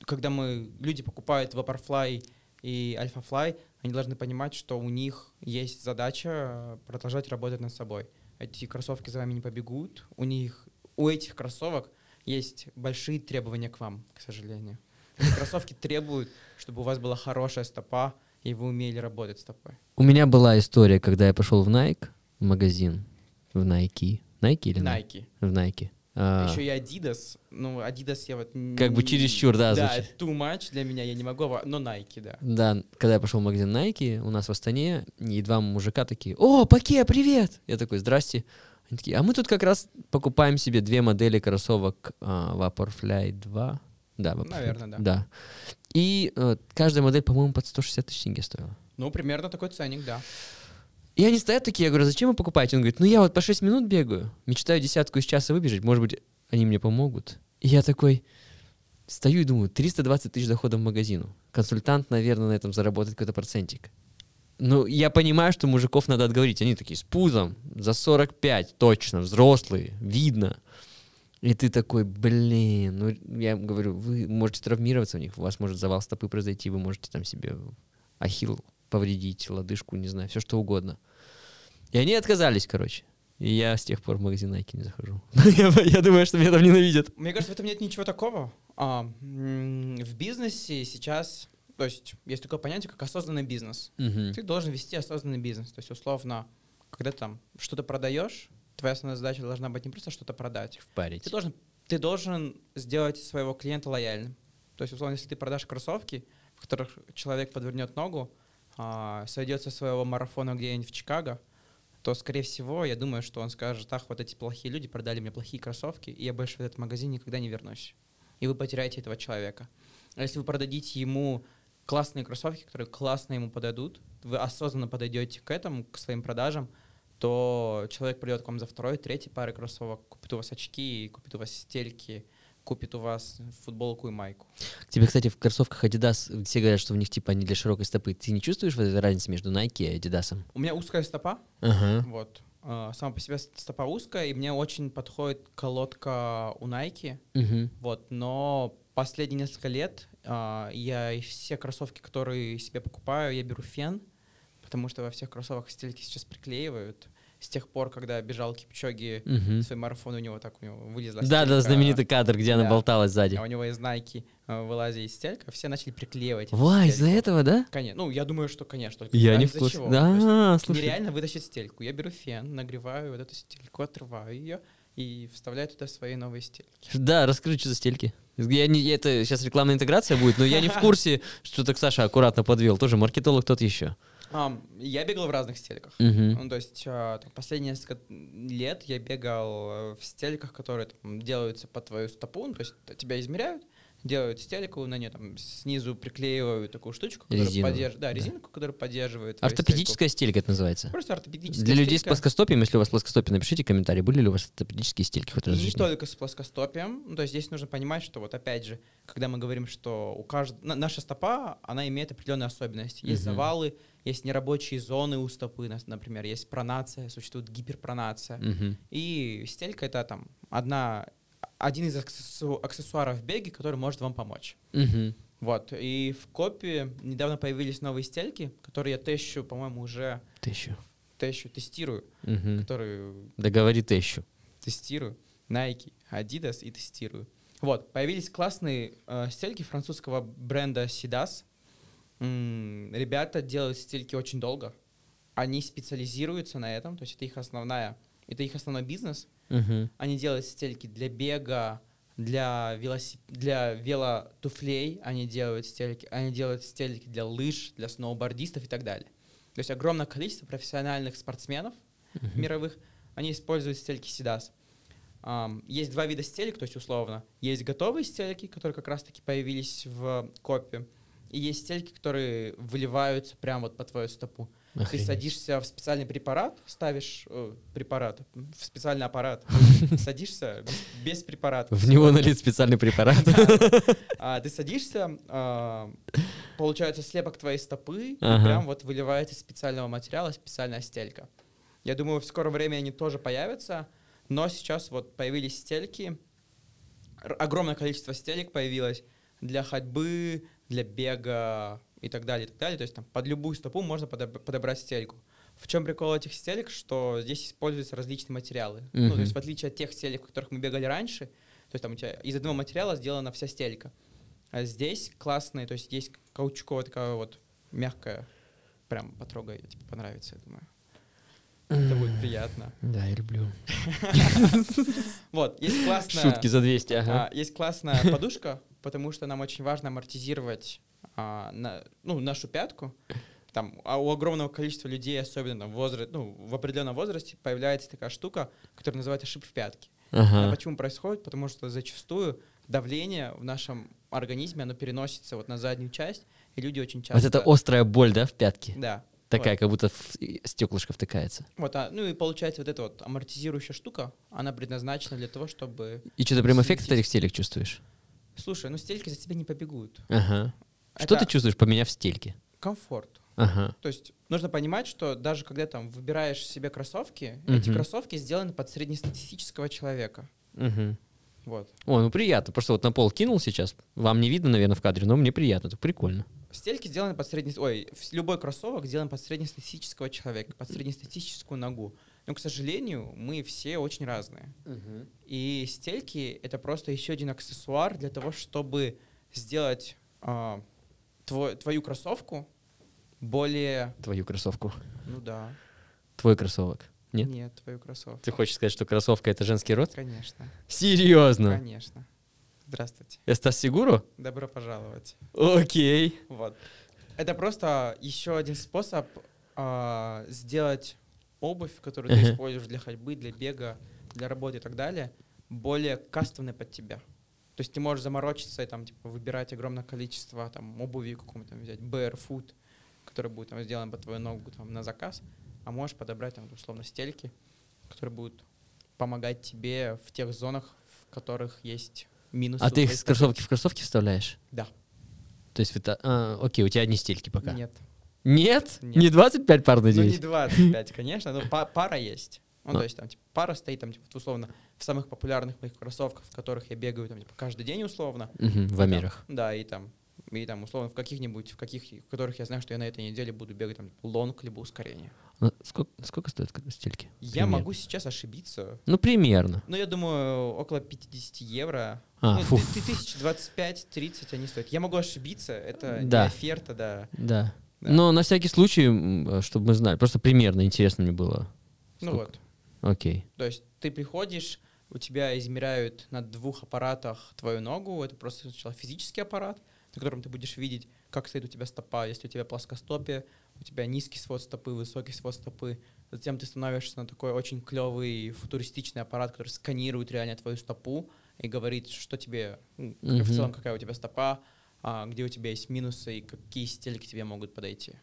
когда мы, люди покупают Vaporfly и Alphafly, они должны понимать, что у них есть задача продолжать работать над собой. Эти кроссовки за вами не побегут. У них, у этих кроссовок есть большие требования к вам, к сожалению. Эти кроссовки требуют, чтобы у вас была хорошая стопа, и вы умели работать стопой. У меня была история, когда я пошел в Nike, в магазин, в Nike. Nike или Nike? Nike. В Nike. А, Еще и Adidas. Ну, Adidas я вот... Как бы чересчур, да, Да, звучит. too much для меня, я не могу, а- но Nike, да. Да, когда я пошел в магазин Nike, у нас в Астане, и два мужика такие, «О, Паке, привет!» Я такой, «Здрасте». Они такие, а мы тут как раз покупаем себе две модели кроссовок а, Vaporfly 2. Да, Vaporfly. Наверное, да. Да. И э, каждая модель, по-моему, под 160 тысяч тенге стоила. Ну, примерно такой ценник, да. И они стоят такие, я говорю, зачем вы покупаете? Он говорит, ну я вот по 6 минут бегаю, мечтаю десятку из часа выбежать, может быть, они мне помогут. И я такой стою и думаю, 320 тысяч доходов в магазину. Консультант, наверное, на этом заработает какой-то процентик. Ну, я понимаю, что мужиков надо отговорить. Они такие, с пузом, за 45, точно, взрослые, видно. И ты такой, блин, ну, я говорю, вы можете травмироваться в них, у вас может завал стопы произойти, вы можете там себе ахилл повредить, лодыжку, не знаю, все что угодно. И они отказались, короче. И я с тех пор в магазин Nike не захожу. я, я думаю, что меня там ненавидят. Мне кажется, в этом нет ничего такого. А, в бизнесе сейчас, то есть есть такое понятие, как осознанный бизнес. Мгм. Ты должен вести осознанный бизнес. То есть, условно, когда ты там что-то продаешь, твоя основная задача должна быть не просто что-то продать. Впарить. Ты должен, ты должен сделать своего клиента лояльным. То есть, условно, если ты продашь кроссовки, в которых человек подвернет ногу, а, сойдет со своего марафона где-нибудь в Чикаго, то, скорее всего, я думаю, что он скажет, ах, вот эти плохие люди продали мне плохие кроссовки, и я больше в этот магазин никогда не вернусь. И вы потеряете этого человека. А если вы продадите ему классные кроссовки, которые классно ему подойдут, вы осознанно подойдете к этому, к своим продажам, то человек придет к вам за второй, третий парой кроссовок, купит у вас очки, купит у вас стельки, купит у вас футболку и майку. Тебе, кстати, в кроссовках Adidas все говорят, что в них типа они для широкой стопы. Ты не чувствуешь вот этой разницы между Nike и Adidas? У меня узкая стопа, Ага. вот. а, Сама по себе стопа узкая, и мне очень подходит колодка у Nike, Мгм. вот. Но последние несколько лет а, я все кроссовки, которые себе покупаю, я беру фен, потому что во всех кроссовках стельки сейчас приклеивают. С тех пор, когда бежал Кипчоги, Мгм. свой марафон у него так у него вылезла Да, да, стелька, знаменитый кадр, где она Да. болталась сзади. А у него из Nike э, вылазит стелька, все начали приклеивать. Ва, из-за этого, да? Конечно. Ну, я думаю, что, конечно. Только Я не в курсе. Да, слушай. Нереально вытащить стельку. Я беру фен, нагреваю вот эту стельку, отрываю ее и вставляю туда свои новые стельки. Да, расскажи, что за стельки. Я не, это сейчас рекламная интеграция будет, но я не в курсе, что так Саша аккуратно подвел. Тоже маркетолог тот еще. Ам, я бегал в разных стельках. Мгм. Ну, то есть а, там, последние несколько лет я бегал э, в стельках, которые там, делаются по твою стопу, ну, то есть тебя измеряют, делают стельку, на нее там снизу приклеивают такую штучку, которая поддерживает, да, да. резинку, которая поддерживает Ортопедическая стелька это называется. Просто ортопедическая Для людей с стелька. плоскостопием, если у вас плоскостопие, напишите комментарий, были ли у вас ортопедические стельки в Не жизни? только с плоскостопием. Ну, то есть здесь нужно понимать, что вот опять же, когда мы говорим, что у каждого... на- Наша стопа, она имеет определенные особенности. Есть Мгм. завалы, есть нерабочие зоны у стопы, например, есть пронация, существует гиперпронация. Мгм. И стелька — это там одна, один из аксессу- аксессуаров в беге, который может вам помочь. Мгм. Вот. И в копе недавно появились новые стельки, которые я тещу, по-моему, уже Тещу. тещу, тестирую, Мгм. которые Да говори тещу. тестирую. Nike, Adidas и тестирую. Вот, появились классные э, стельки французского бренда Sidas. Ребята делают стельки очень долго. Они специализируются на этом, то есть это их основная, это их основной бизнес. Мгм. Они делают стельки для бега для, велосип... для велотуфлей они делают стельки, они делают стельки для лыж, для сноубордистов и так далее. То есть огромное количество профессиональных спортсменов мировых, они используют стельки Сидас. Ам, есть два вида стелек, то есть условно. Есть готовые стельки, которые как раз-таки появились в копе, и есть стельки, которые выливаются прямо вот по твою стопу. Ты Охренеть. садишься в специальный препарат, ставишь э, препарат в специальный аппарат, садишься без, препарата. В него налит специальный препарат. А, ты садишься, а, получается слепок твоей стопы, прям вот выливается из специального материала специальная стелька. Я думаю, в скором времени они тоже появятся, но сейчас вот появились стельки, огромное количество стелек появилось для ходьбы, для бега и так далее, и так далее. То есть там под любую стопу можно подоб- подобрать стельку. В чем прикол этих стелек, что здесь используются различные материалы. Ну, Мгм. то есть в отличие от тех стелек, в которых мы бегали раньше, то есть там у тебя из одного материала сделана вся стелька. А здесь классные, то есть есть каучуковая такая вот мягкая, прям потрогай, тебе понравится, я думаю. Это будет приятно. Да, я люблю. Вот, есть классная... Шутки за 200, А, ага. есть классная подушка, потому что нам очень важно амортизировать а, на- ну, нашу пятку. Там, а у огромного количества людей, особенно в, возра- ну, в определенном возрасте, появляется такая штука, которая называется шип в пятке. Она Ага. почему происходит? Потому что зачастую давление в нашем организме, оно переносится вот на заднюю часть, и люди очень часто... Вот это острая боль, да, в пятке? Да. Такая, Вот. как будто в- стеклышко втыкается. Вот, а, ну и получается вот эта вот амортизирующая штука, она предназначена для того, чтобы... И что, ты прям эффект от этих стелек чувствуешь? Слушай, ну стельки за тебя не побегут. Ага. Что Это ты чувствуешь, поменяв стельки? Комфорт. Ага. То есть нужно понимать, что даже когда там выбираешь себе кроссовки, эти Мгм. кроссовки сделаны под среднестатистического человека. Мгм. Вот. О, ну приятно. Просто вот на пол кинул сейчас. Вам не видно, наверное, в кадре, но мне приятно. Это прикольно. Стельки сделаны под средне... Ой, любой кроссовок сделан под среднестатистического человека, под среднестатистическую ногу. Но, к сожалению, мы все очень разные. И стельки — это просто еще один аксессуар для того, чтобы сделать а, твой- твою кроссовку более... Твою кроссовку. Ну да. Твой кроссовок. Нет? Нет, твою кроссовку. Ты хочешь сказать, что кроссовка это женский род? Конечно. Серьезно? Конечно. Здравствуйте. Я Стас Сигуру? Добро пожаловать. Окей. Вот. Это просто еще один способ а, сделать обувь, которую ты Ага. используешь для ходьбы, для бега, для работы и так далее, более кастомной под тебя. То есть ты можешь заморочиться и там типа выбирать огромное количество там обуви какому-то там, взять barefoot, который будет там сделан под твою ногу там на заказ, а можешь подобрать там условно стельки, которые будут помогать тебе в тех зонах, в которых есть минусы. А ты их с кроссовки в кроссовки вставляешь? Да. То есть, это, а, окей, у тебя одни стельки пока. Нет. Нет? Нет. Не 25 пар Ну, не надеюсь? 25, конечно, но па- пара есть. Ну, А. то есть там типа, пара стоит там, типа, условно, в самых популярных моих кроссовках, в которых я бегаю там, типа, каждый день, условно. Мгм, в там- Амерах. Да, и там, и там, условно, в каких-нибудь, в каких, в которых я знаю, что я на этой неделе буду бегать там лонг либо ускорение. Ну, Сколько, сколько стоят стельки? Я Примерно. могу сейчас ошибиться. Ну, примерно. Но я думаю, около 50 евро. А, ну, фу. ты- ты- тысяч 25-30 они стоят. Я могу ошибиться, это Да. не оферта, да. Да. Да. Но на всякий случай, м, чтобы мы знали, просто примерно интересно мне было. Ну Сколько? вот. Окей. То есть ты приходишь, у тебя измеряют на двух аппаратах твою ногу. Это просто сначала физический аппарат, на котором ты будешь видеть, как стоит у тебя стопа. Если у тебя плоскостопие, у тебя низкий свод стопы, высокий свод стопы. Затем ты становишься на такой очень клевый футуристичный аппарат, который сканирует реально твою стопу и говорит, что тебе, ну, в целом, какая у тебя стопа, где у тебя есть минусы и какие стельки тебе могут подойти.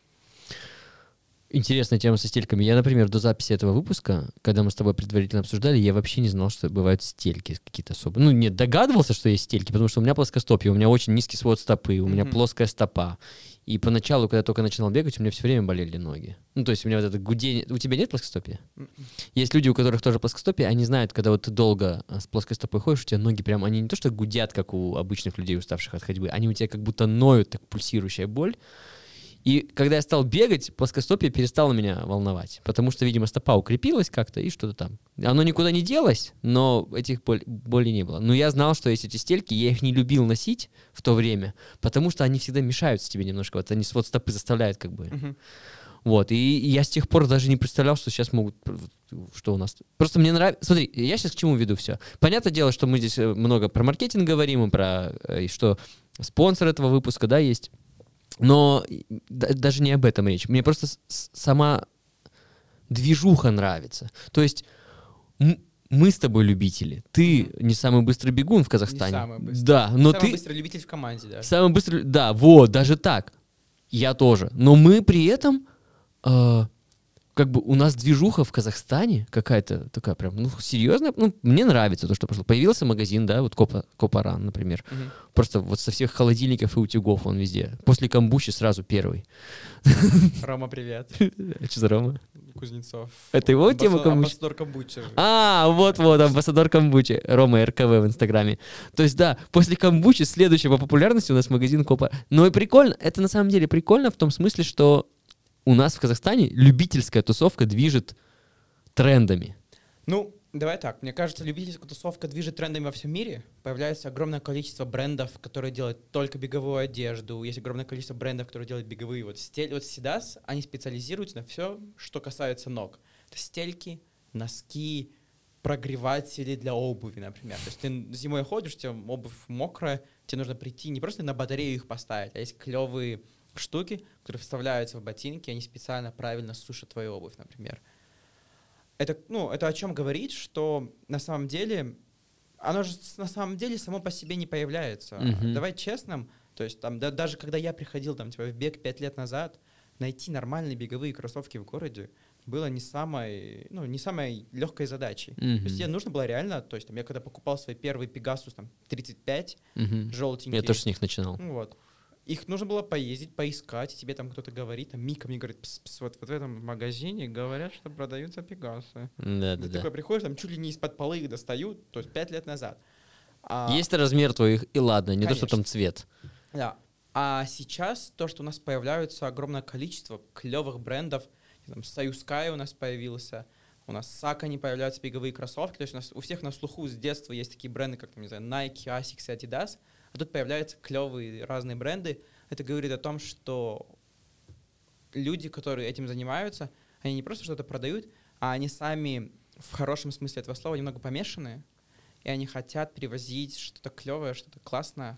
Интересная тема со стельками. Я, например, до записи этого выпуска, когда мы с тобой предварительно обсуждали, я вообще не знал, что бывают стельки какие-то особые. Ну, нет, догадывался, что есть стельки, потому что у меня плоскостопие, у меня очень низкий свод стопы, у меня Мгм. плоская стопа. И поначалу, когда я только начинал бегать, у меня все время болели ноги. Ну, то есть у меня вот это гудение... У тебя нет плоскостопия? М-м. Есть люди, у которых тоже плоскостопие, они знают, когда вот ты долго а, с плоской стопой ходишь, у тебя ноги прям, они не то что гудят, как у обычных людей, уставших от ходьбы, они у тебя как будто ноют, так пульсирующая боль. И когда я стал бегать, плоскостопие перестало меня волновать, потому что, видимо, стопа укрепилась как-то и что-то там. Оно никуда не делось, но этих боль, болей не было. Но я знал, что есть эти стельки, я их не любил носить в то время, потому что они всегда мешаются тебе немножко. Вот они свод стопы заставляют как бы. Вот, и я с тех пор даже не представлял, что сейчас могут, что у нас. Просто мне нравится, смотри, я сейчас к чему веду все. Понятное дело, что мы здесь э, много про маркетинг говорим, и про, э, и что спонсор этого выпуска, да, есть. Но да, даже не об этом речь. Мне просто сама движуха нравится. То есть мы с тобой любители. Ты не самый быстрый бегун в Казахстане. Не самый быстрый. Да, но самый ты... быстрый любитель в команде, да. Самый быстрый, да, вот, даже так. Я тоже. Но мы при этом э, как бы у нас движуха в Казахстане какая-то такая прям, ну, серьезная. Ну, мне нравится то, что пошло. Появился магазин, да, вот Копа, Копаран, например. Угу. Просто вот со всех холодильников и утюгов он везде. После камбучи сразу первый. Рома, привет. Что за Рома? Кузнецов. Это его тема камбучи? Амбассадор камбучи. А, вот-вот, амбассадор камбучи. Рома РКВ в Инстаграме. То есть, да, после камбучи следующий по популярности у нас магазин Копа. Но и прикольно, это на самом деле прикольно в том смысле, что у нас в Казахстане любительская тусовка движет трендами. Ну, давай так. Мне кажется, любительская тусовка движет трендами во всем мире. Появляется огромное количество брендов, которые делают только беговую одежду. Есть огромное количество брендов, которые делают беговые. Вот, стель, вот Сидас, они специализируются на все, что касается ног. Это стельки, носки, прогреватели для обуви, например. То есть ты зимой ходишь, у тебя обувь мокрая, тебе нужно прийти не просто на батарею их поставить, а есть клевые штуки, которые вставляются в ботинки, они специально правильно сушат твою обувь, например. Это, ну, это о чем говорит, что на самом деле оно же на самом деле само по себе не появляется. Mm-hmm. Давай честным, то есть там да, даже когда я приходил там типа в бег пять лет назад, найти нормальные беговые кроссовки в городе было не самой, ну, не самой легкой задачей. Mm-hmm. То есть мне нужно было реально, то есть там, я когда покупал свой первый Pegasus там 35, mm-hmm. желтенький. Я тоже с них начинал. Вот. Их нужно было поездить, поискать, тебе там кто-то говорит, там Мика мне говорит, пс -пс, вот, вот в этом магазине говорят, что продаются пегасы. Да, да, Ты да. такой приходишь, там чуть ли не из-под полы их достают, то есть пять лет назад. А, Есть размер твоих, и ладно, не конечно. то, что там цвет. Да. А сейчас то, что у нас появляется огромное количество клевых брендов, там Союз Sky у нас появился, у нас Сака не появляются беговые кроссовки, то есть у нас у всех на слуху с детства есть такие бренды, как, там, не знаю, Nike, Asics и Adidas, а тут появляются клевые разные бренды. Это говорит о том, что люди, которые этим занимаются, они не просто что-то продают, а они сами в хорошем смысле этого слова немного помешанные, и они хотят привозить что-то клевое, что-то классное.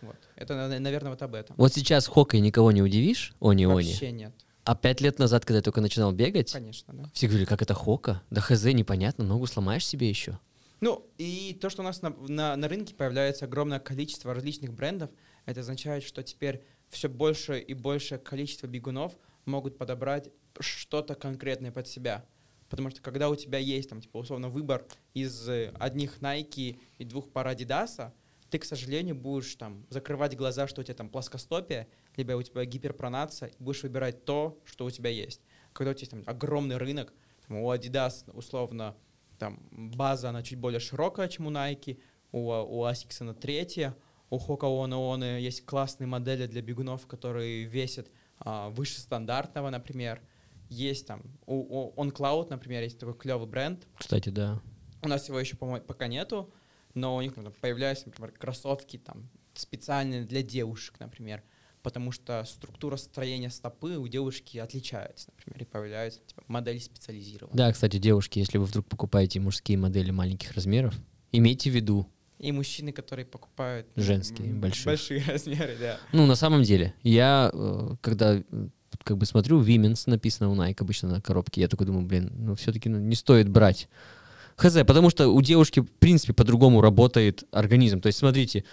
Вот. Это, наверное, вот об этом. Вот сейчас хоккей никого не удивишь, они-они? Вообще нет. А пять лет назад, когда я только начинал бегать, Конечно, да. все говорили, как это хока? Да хз, непонятно, ногу сломаешь себе еще. Ну, и то, что у нас на, на, на рынке появляется огромное количество различных брендов, это означает, что теперь все больше и больше количество бегунов могут подобрать что-то конкретное под себя. Потому что когда у тебя есть, там, типа, условно, выбор из э, одних Nike и двух пар Adidas, ты, к сожалению, будешь там закрывать глаза, что у тебя там плоскостопие, либо у тебя гиперпронация, и будешь выбирать то, что у тебя есть. Когда у тебя там огромный рынок, там, у Adidas, условно, там база, она чуть более широкая, чем у Nike, у, у Asics она третья, у Hoka One есть классные модели для бегунов, которые весят а, выше стандартного, например. Есть там, у, у OnCloud, например, есть такой клевый бренд. Кстати, да. У нас его еще пока нету, но у них там, появляются, например, кроссовки там специальные для девушек, например потому что структура строения стопы у девушки отличается, например, и появляются типа, модели специализированные. Да, кстати, девушки, если вы вдруг покупаете мужские модели маленьких размеров, имейте в виду. И мужчины, которые покупают женские, большие. Большие размеры, да. Ну, на самом деле, я, э, когда как бы смотрю, Women's написано у Nike обычно на коробке, я такой думаю, блин, ну все-таки ну, не стоит брать. Хз, потому что у девушки, в принципе, по-другому работает организм. То есть, смотрите,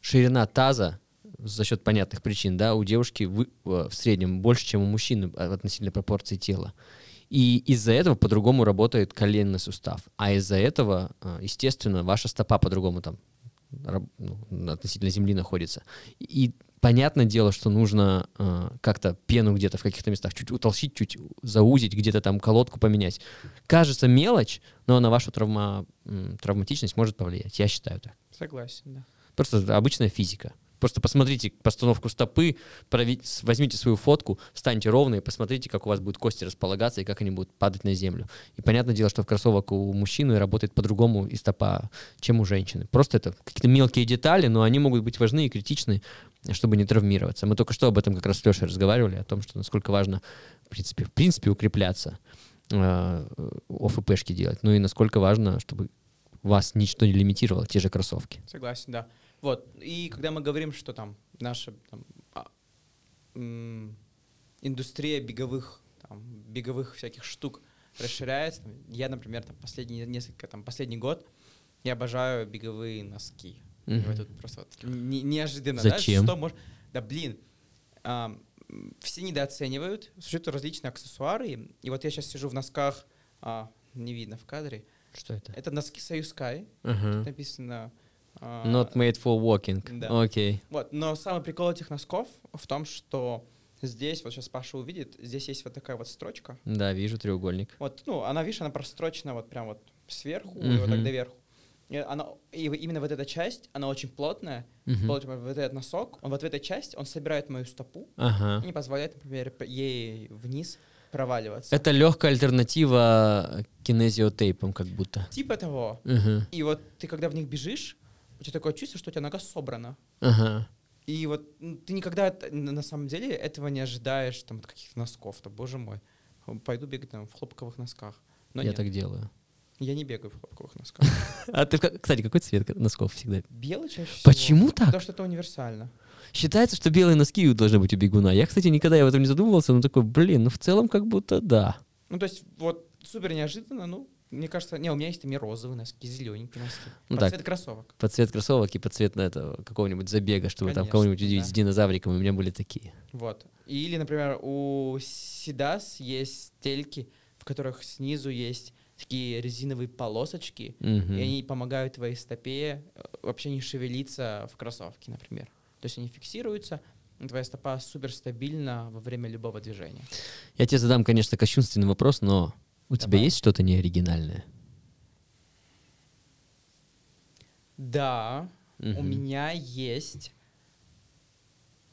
ширина таза за счет понятных причин, да, у девушки в, в среднем больше, чем у мужчины относительно пропорции тела. И из-за этого по-другому работает коленный сустав. А из-за этого, а, естественно, ваша стопа по-другому там ну, относительно земли находится. И понятное дело, что нужно э, как-то пену где-то в каких-то местах чуть утолщить, чуть заузить, где-то там колодку поменять. Кажется мелочь, но на вашу травма, травматичность может повлиять. Я считаю так. Согласен, да. Просто обычная физика. Просто посмотрите постановку стопы, возьмите свою фотку, встаньте ровно и посмотрите, как у вас будут кости располагаться и как они будут падать на землю. И понятное дело, что в кроссовок у мужчины работает по-другому и стопа, чем у женщины. Просто это какие-то мелкие детали, но они могут быть важны и критичны, чтобы не травмироваться. Мы только что об этом как раз с Лешей разговаривали, о том, что насколько важно, в принципе, в принципе укрепляться, э, ОФПшки делать, ну и насколько важно, чтобы вас ничто не лимитировало, те же кроссовки. Согласен, да. Вот. И когда мы говорим, что там наша там, а, м, индустрия беговых, там, беговых всяких штук расширяется, я, например, там, последние несколько, там, последний год, я обожаю беговые носки. Мгм. вот тут просто вот не- неожиданно, да, Зачем? что может... Да, блин, м, все недооценивают, существуют различные аксессуары, и вот я сейчас сижу в носках, а, не видно в кадре, Что это? это носки Союз Sky, Ага. написано... а, Not made for walking. да. Окей. Вот, но самый прикол этих носков в том, что здесь, вот сейчас Паша увидит, здесь есть вот такая вот строчка. Да, вижу треугольник. Вот, ну, она, видишь, она прострочена вот прям вот сверху и вот так доверху. И, она, и именно вот эта часть, она очень плотная. Мгм. Получается, вот этот носок, он вот в этой части, он собирает мою стопу Ага. и не позволяет, например, ей вниз проваливаться. Это легкая альтернатива кинезиотейпам, как будто. Типа того. Ага. И вот ты, когда в них бежишь, у тебя такое чувство, что у тебя нога собрана. Ага. И вот ну, ты никогда на самом деле этого не ожидаешь там от каких-то носков, то боже мой, пойду бегать там в хлопковых носках. Но Я нет, так делаю. я не бегаю в хлопковых носках. А ты, кстати, какой цвет носков всегда? Белый чаще всего. Почему так? Потому что это универсально. Считается, что белые носки должны быть у бегуна. Я, кстати, никогда об этом не задумывался, но такой, блин, ну в целом как будто да. Ну, то есть, вот супер неожиданно, ну, мне кажется, не, у меня есть там и розовые носки, зелененькие носки. Ну Под так. цвет кроссовок. Под цвет кроссовок и под цвет на этого какого-нибудь забега, чтобы там Конечно, кого-нибудь удивить да. с динозавриком. У меня были такие. Вот. Или, например, у Сидас есть стельки, в которых снизу есть такие резиновые полосочки, Мгм. и они помогают твоей стопе э, вообще не шевелиться в кроссовке, например. То есть они фиксируются, твоя стопа супер стабильна во время любого движения. Я тебе задам, конечно, кощунственный вопрос, но у тебя есть что-то неоригинальное? Да, у меня есть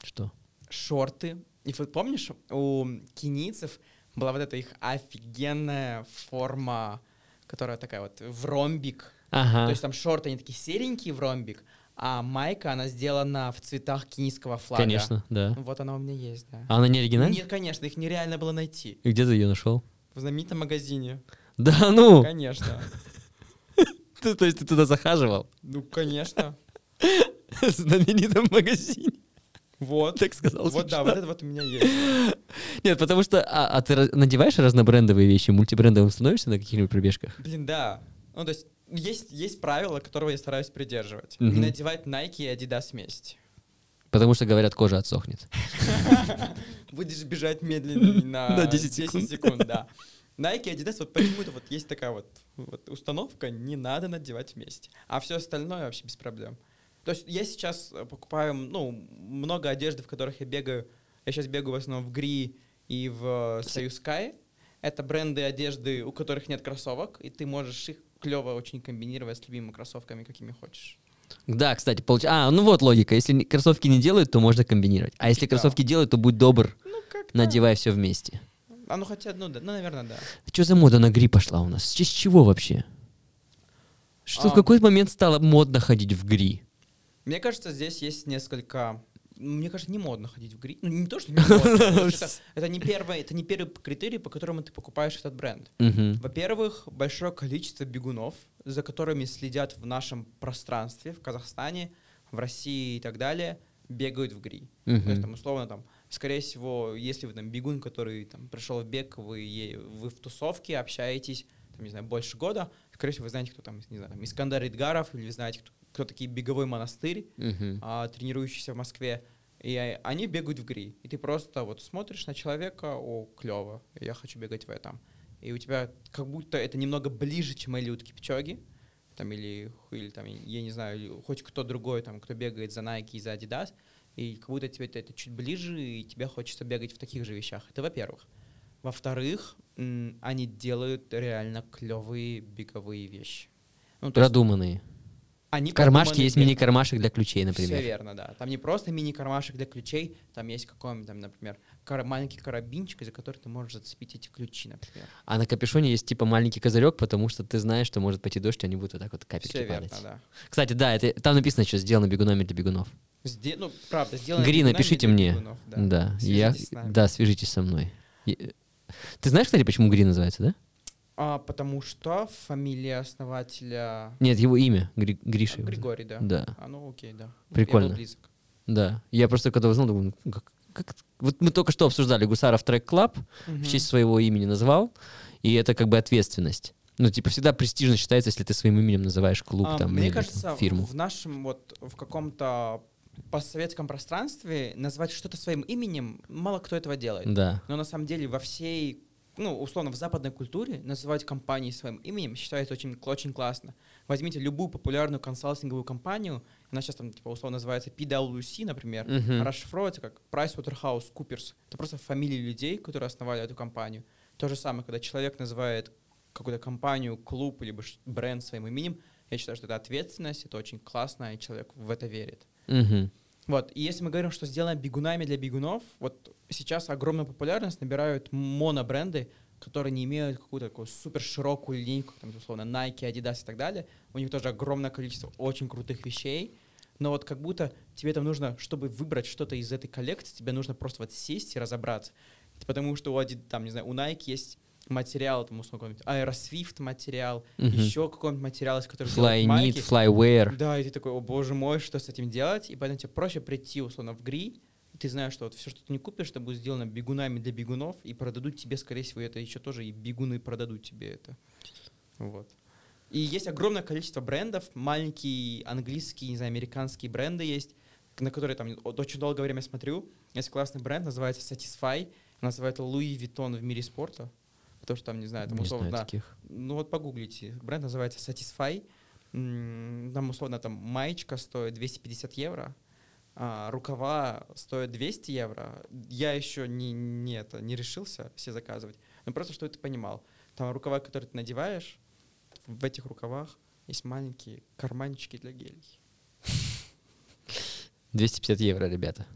Что? шорты. И вот помнишь, у кенийцев была вот эта их офигенная форма, которая такая вот в ромбик. Ага. То есть там шорты, они такие серенькие в ромбик, а майка, она сделана в цветах кенийского флага. Конечно, да. Вот она у меня есть, да. А она не оригинальная? Нет, конечно, их нереально было найти. И где ты ее нашел? В знаменитом магазине. Да ну! Конечно. Ты- то есть ты туда захаживал? Ну, конечно. В знаменитом магазине. Вот. Так сказал Вот да, вот это вот у меня есть. Нет, потому что... А, а ты надеваешь разнобрендовые вещи, мультибрендовым становишься на каких-нибудь пробежках? Блин, да. Ну, то есть есть, есть правило, которого я стараюсь придерживать. Не надевать Nike и Adidas вместе. Потому что, говорят, кожа отсохнет. Будешь бежать медленнее на, На 10 секунд. секунд, да. Nike и Adidas, вот почему-то вот есть такая вот, вот установка, не надо надевать вместе. А все остальное вообще без проблем. То есть я сейчас э, покупаю, ну, много одежды, в которых я бегаю. Я сейчас бегаю в основном в Гри и в э, Союз Sky. Это бренды одежды, у которых нет кроссовок, и ты можешь их клево очень комбинировать с любимыми кроссовками, какими хочешь. Да, кстати, получ... А, ну вот логика. Если кроссовки не делают, то можно комбинировать. А если Да. кроссовки делают, то будь добр, Ну, надевай все вместе. А ну хотя, ну, да, ну, наверное, да. Что за мода на гри пошла у нас? С честь чего вообще? Что в А. какой момент стало модно ходить в гри? Мне кажется, здесь есть несколько... Мне кажется, не модно ходить в гри. Ну, не то, что не модно. это, это не первый, это не первый критерий, по которому ты покупаешь этот бренд. Во-первых, большое количество бегунов, за которыми следят в нашем пространстве, в Казахстане, в России и так далее, бегают в гри. То есть, там, условно, там, скорее всего, если вы там бегун, который там пришел в бег, вы, вы в тусовке общаетесь, там, не знаю, больше года, скорее всего, вы знаете, кто там, не знаю, там, Искандар Идгаров, или вы знаете, кто, кто такие беговой монастырь, Мгм. а, тренирующийся в Москве. И а, они бегают в гри. И ты просто вот смотришь на человека, о, клево, я хочу бегать в этом. И у тебя как будто это немного ближе, чем Элиот Кипчоги, там, или, или там, я не знаю, хоть кто другой, там, кто бегает за Nike и за Adidas, и как будто тебе это, это чуть ближе, и тебе хочется бегать в таких же вещах. Это во-первых. Во-вторых, они делают реально клевые беговые вещи. Ну, то есть Продуманные. Они В кармашке есть мини-кармашек для ключей, Все например. верно, да. Там не просто мини-кармашек для ключей, там есть какой-нибудь, там, например, кара- маленький карабинчик, за который ты можешь зацепить эти ключи, например. А на капюшоне есть типа маленький козырек, потому что ты знаешь, что может пойти дождь, и они будут вот так вот капельки Все верно, падать. да. Кстати, да, это, там написано, что сделано бегунами для бегунов. Сде- ну, правда, сделано Гри, напишите мне. бегунов, Да, да. я, Свяжитесь нами. да, свяжитесь со мной. И- Ты знаешь, кстати, почему Гри называется, да? А, потому что фамилия основателя Нет, его имя, Гри- Гриша. зовут. Григорий, да? Да. А, ну окей, да. Прикольно. Я был близок. Да. Я просто когда узнал, думаю, ну, как, как- Вот мы только что обсуждали Gusarov Track Club, в Мгм. честь своего имени назвал, и это как бы ответственность. Ну, типа, всегда престижно считается, если ты своим именем называешь клуб А, там Мне или там кажется, фирму. в нашем вот в каком-то постсоветском пространстве назвать что-то своим именем мало кто этого делает. Да. Но на самом деле во всей, ну, условно, в западной культуре называть компании своим именем считается очень, очень классно. Возьмите любую популярную консалтинговую компанию, она сейчас там, типа, условно называется PwC, например, Мгм. расшифровывается как PricewaterhouseCoopers. Это просто фамилии людей, которые основали эту компанию. То же самое, когда человек называет какую-то компанию, клуб, либо бренд своим именем, я считаю, что это ответственность, это очень классно, и человек в это верит. Мгм. Вот, и если мы говорим, что сделано бегунами для бегунов, вот сейчас огромную популярность набирают монобренды, которые не имеют какую-то такую супер широкую линейку, там, условно, Nike, Adidas и так далее. У них тоже огромное количество очень крутых вещей, но вот как будто тебе там нужно, чтобы выбрать что-то из этой коллекции, тебе нужно просто вот сесть и разобраться. Потому что у, Adi- там, не знаю, у Nike есть материал, там, условно, какой-нибудь Aeroswift материал, Мгм. еще какой-нибудь материал, из которого делают Flyknit, майки. Flyware. Да, и ты такой, о боже мой, что с этим делать? И поэтому тебе проще прийти, условно, в ГРИ, ты знаешь, что вот все, что ты не купишь, это будет сделано бегунами для бегунов, и продадут тебе, скорее всего, это еще тоже, и бегуны продадут тебе это. Вот. И есть огромное количество брендов, маленькие английские, не знаю, американские бренды есть, на которые там очень долгое время смотрю. Есть классный бренд, называется Satisfy, называют Луи Vuitton в мире спорта, потому что там, не знаю, там Не условно, знаю таких. ну вот погуглите. Бренд называется Satisfy. Там условно там маечка стоит 250 евро, а рукава стоят 200 евро. Я еще не, не, это, не решился все заказывать. Но просто, чтобы ты понимал. Там рукава, которые ты надеваешь, в этих рукавах есть маленькие карманчики для гелей. 250 евро, ребята.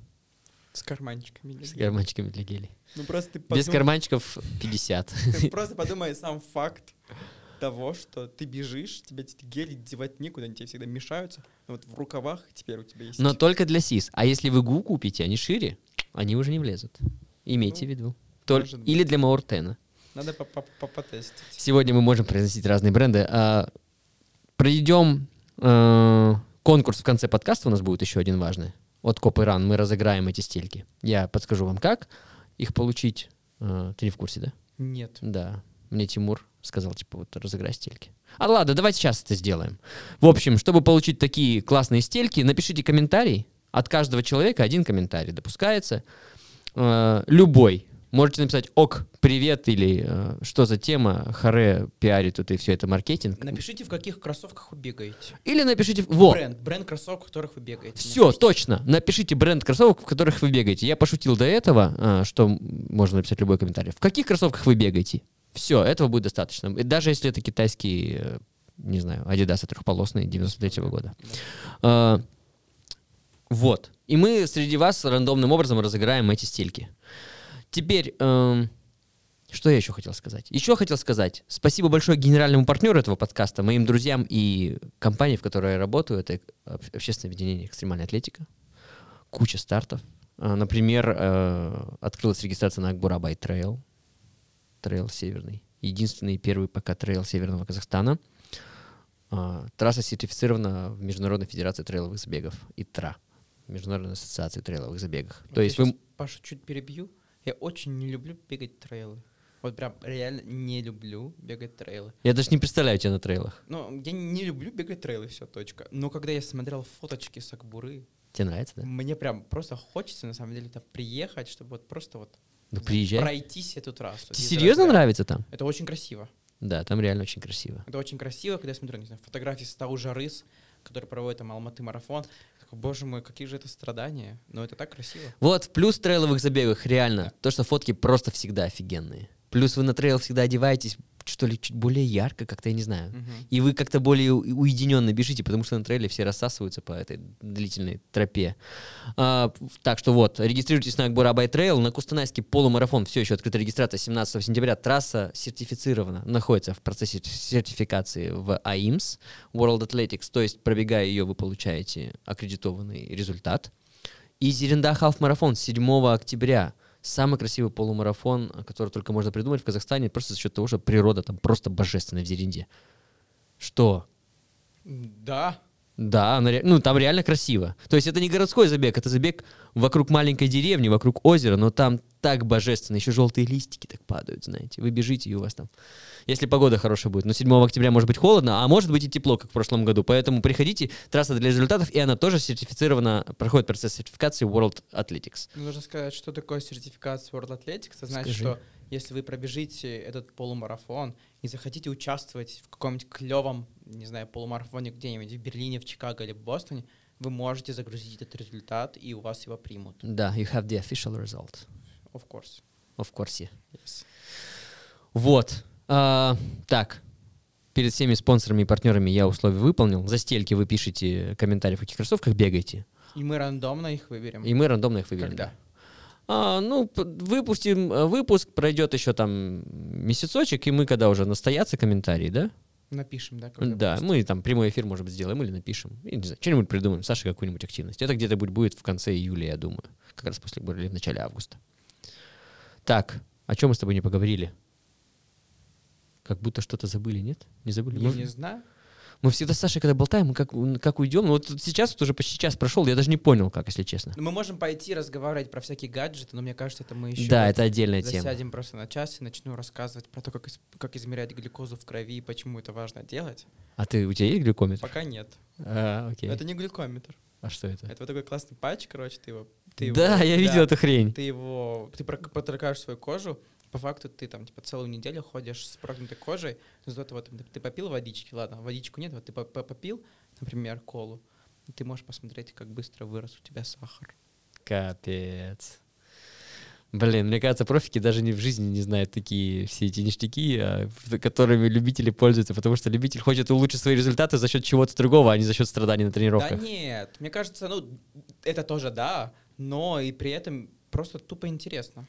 С карманчиками для С гелей. карманчиками для гелей. Ну просто ты Без подумай- карманчиков 50. Ты Просто подумай сам факт того, что ты бежишь, тебе эти гели девать некуда, они тебе всегда мешаются. Но вот в рукавах теперь у тебя есть. Но только для СИС. А если вы ГУ купите, они шире, они уже не влезут. Имейте в Ну, виду. Толь-. Или для Мауртена. Надо по- по- по- потестить. Сегодня мы можем произносить разные бренды. А, Проведем э, конкурс в конце подкаста, у нас будет еще один важный. От Коп Иран мы разыграем эти стельки. Я подскажу вам, как их получить. Э, Ты не в курсе, да? Нет. Да. Мне Тимур сказал, типа, вот разыграй стельки. А ладно, давайте сейчас это сделаем. В общем, чтобы получить такие классные стельки, напишите комментарий. От каждого человека один комментарий допускается. Э, любой. Можете написать «Ок, привет» или э, «Что за тема? Харе пиарит тут и все это маркетинг». Напишите, в каких кроссовках вы бегаете. Или напишите «Во, Бренд. Бренд кроссовок, в которых вы бегаете. все, Напишите. точно. Напишите бренд кроссовок, в которых вы бегаете. Я пошутил до этого, а, что можно написать любой комментарий. В каких кроссовках вы бегаете? Все, этого будет достаточно. И даже если это китайские, э, не знаю, Adidas трехполосные 93 года. А, Вот. И мы среди вас рандомным образом разыграем эти стельки. Теперь, эм, что я еще хотел сказать? Еще хотел сказать спасибо большое генеральному партнеру этого подкаста, моим друзьям и компании, в которой я работаю. Это об- общественное объединение «Экстремальная атлетика». Куча стартов. А, Например, э, открылась регистрация на Акбурабай трейл. Трейл северный. Единственный первый пока трейл северного Казахстана. А, Трасса сертифицирована в Международной Федерации трейловых забегов. ITRA. Международной ассоциации трейловых забегов. То Я есть вы... Пашу чуть перебью. Я очень не люблю бегать трейлы. Вот прям реально не люблю бегать трейлы. Я даже не представляю тебя на трейлах. Ну, я не люблю бегать трейлы, все, точка. Но когда я смотрел фоточки с Акбуры, Тебе нравится, да? мне прям просто хочется, на самом деле, туда приехать, чтобы вот просто вот Ну, приезжай. пройтись эту трассу. Тебе из серьезно разряда. нравится там? Это очень красиво. Да, там реально очень красиво. Это очень красиво, когда я смотрю, не знаю, фотографии с Таужа Рыс, который проводит там Алматы марафон. Боже мой, какие же это страдания. Но это так красиво. Вот, плюс трейловых забегах реально, то, что фотки просто всегда офигенные. Плюс вы на трейл всегда одеваетесь что ли, чуть более ярко, как-то, я не знаю. Мгм. И вы как-то более уединенно бежите, потому что на трейле все рассасываются по этой длительной тропе. А, так что вот, регистрируйтесь на Акбура Бай Trail, на Кустанайский полумарафон, все еще открыта регистрация 17 сентября. Трасса сертифицирована, находится в процессе сертификации в AIMS, World Athletics, то есть пробегая ее, вы получаете аккредитованный результат. И Зеренда Half Marathon 7 октября. Самый красивый полумарафон, который только можно придумать в Казахстане, просто за счет того, что природа там просто божественная в Зеренде. Что? Да. Да, она ну там реально красиво. То есть это не городской забег, это забег вокруг маленькой деревни, вокруг озера, но там так божественно, еще желтые листики так падают, знаете. Вы бежите, и у вас там... Если погода хорошая будет. Но 7 октября может быть холодно, а может быть и тепло, как в прошлом году. Поэтому приходите, трасса для результатов, и она тоже сертифицирована, проходит процесс сертификации World Athletics. Ну, Нужно сказать, что такое сертификат World Athletics. Это значит, Скажи. что если вы пробежите этот полумарафон и захотите участвовать в каком-нибудь клевом, не знаю, полумарафоне где-нибудь в Берлине, в Чикаго или в Бостоне, вы можете загрузить этот результат, и у вас его примут. Да, you have the official result. Of course. Of course. yeah. Yes. Вот. А, так. Перед всеми спонсорами и партнерами я условия выполнил. За стельки вы пишете комментарии, в каких кроссовках бегаете. И мы рандомно их выберем. И мы рандомно их выберем. Когда? да. А, ну, выпустим э, выпуск, пройдет еще там месяцочек, и мы когда уже настоятся комментарии, да? Напишем, да? Да, мы там прямой эфир, может быть, сделаем или напишем. Я не знаю, что-нибудь придумаем. Саша какую-нибудь активность. Это где-то будет, будет в конце июля, я думаю. Как раз после или в начале августа. Так, о чем мы с тобой не поговорили? Как будто что-то забыли, нет? Не забыли? Я Мы- не знаю. Мы всегда с Сашей, когда болтаем, мы как, как уйдем. Ну, вот сейчас вот уже почти час прошел, я даже не понял, как, если честно. Ну, Мы можем пойти разговаривать про всякие гаджеты, но мне кажется, это мы еще да, это отдельная тема. засядем просто на час и начну рассказывать про то, как, ис- как измерять глюкозу в крови и почему это важно делать. А ты, у тебя есть глюкометр? Пока нет. А, окей. Это не глюкометр. А что это? Это вот такой классный патч, короче, ты его... Ты да, его- я видел да, эту хрень. Ты его... Ты протракаешь свою кожу, по факту ты там типа целую неделю ходишь с прогнутой кожей, но зато вот ты, ты попил водички, ладно, водичку нет, вот ты по- по- попил, например, колу, ты можешь посмотреть, как быстро вырос у тебя сахар. Капец. Блин, мне кажется, профики даже не в жизни не знают такие все эти ништяки, а, которыми любители пользуются, потому что любитель хочет улучшить свои результаты за счет чего-то другого, а не за счет страданий на Да тренировках. нет, мне кажется, ну, это тоже да, но и при этом просто тупо интересно.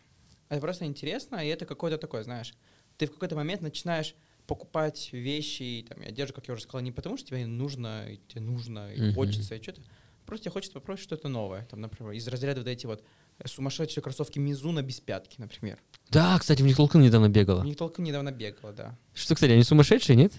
Это просто интересно, и это какой-то такой, знаешь, ты в какой-то момент начинаешь покупать вещи и, там, и одежду, как я уже сказал, не потому, что тебе нужно, и тебе нужно, и Мгм. хочется, и что-то. Просто тебе хочется попробовать что-то новое. Там, например, из разряда вот эти вот э, сумасшедшие кроссовки Мизуна без пятки, например. Да, кстати, в них Толкан недавно В бегала. них только недавно бегала, да. Что, кстати, они сумасшедшие, нет?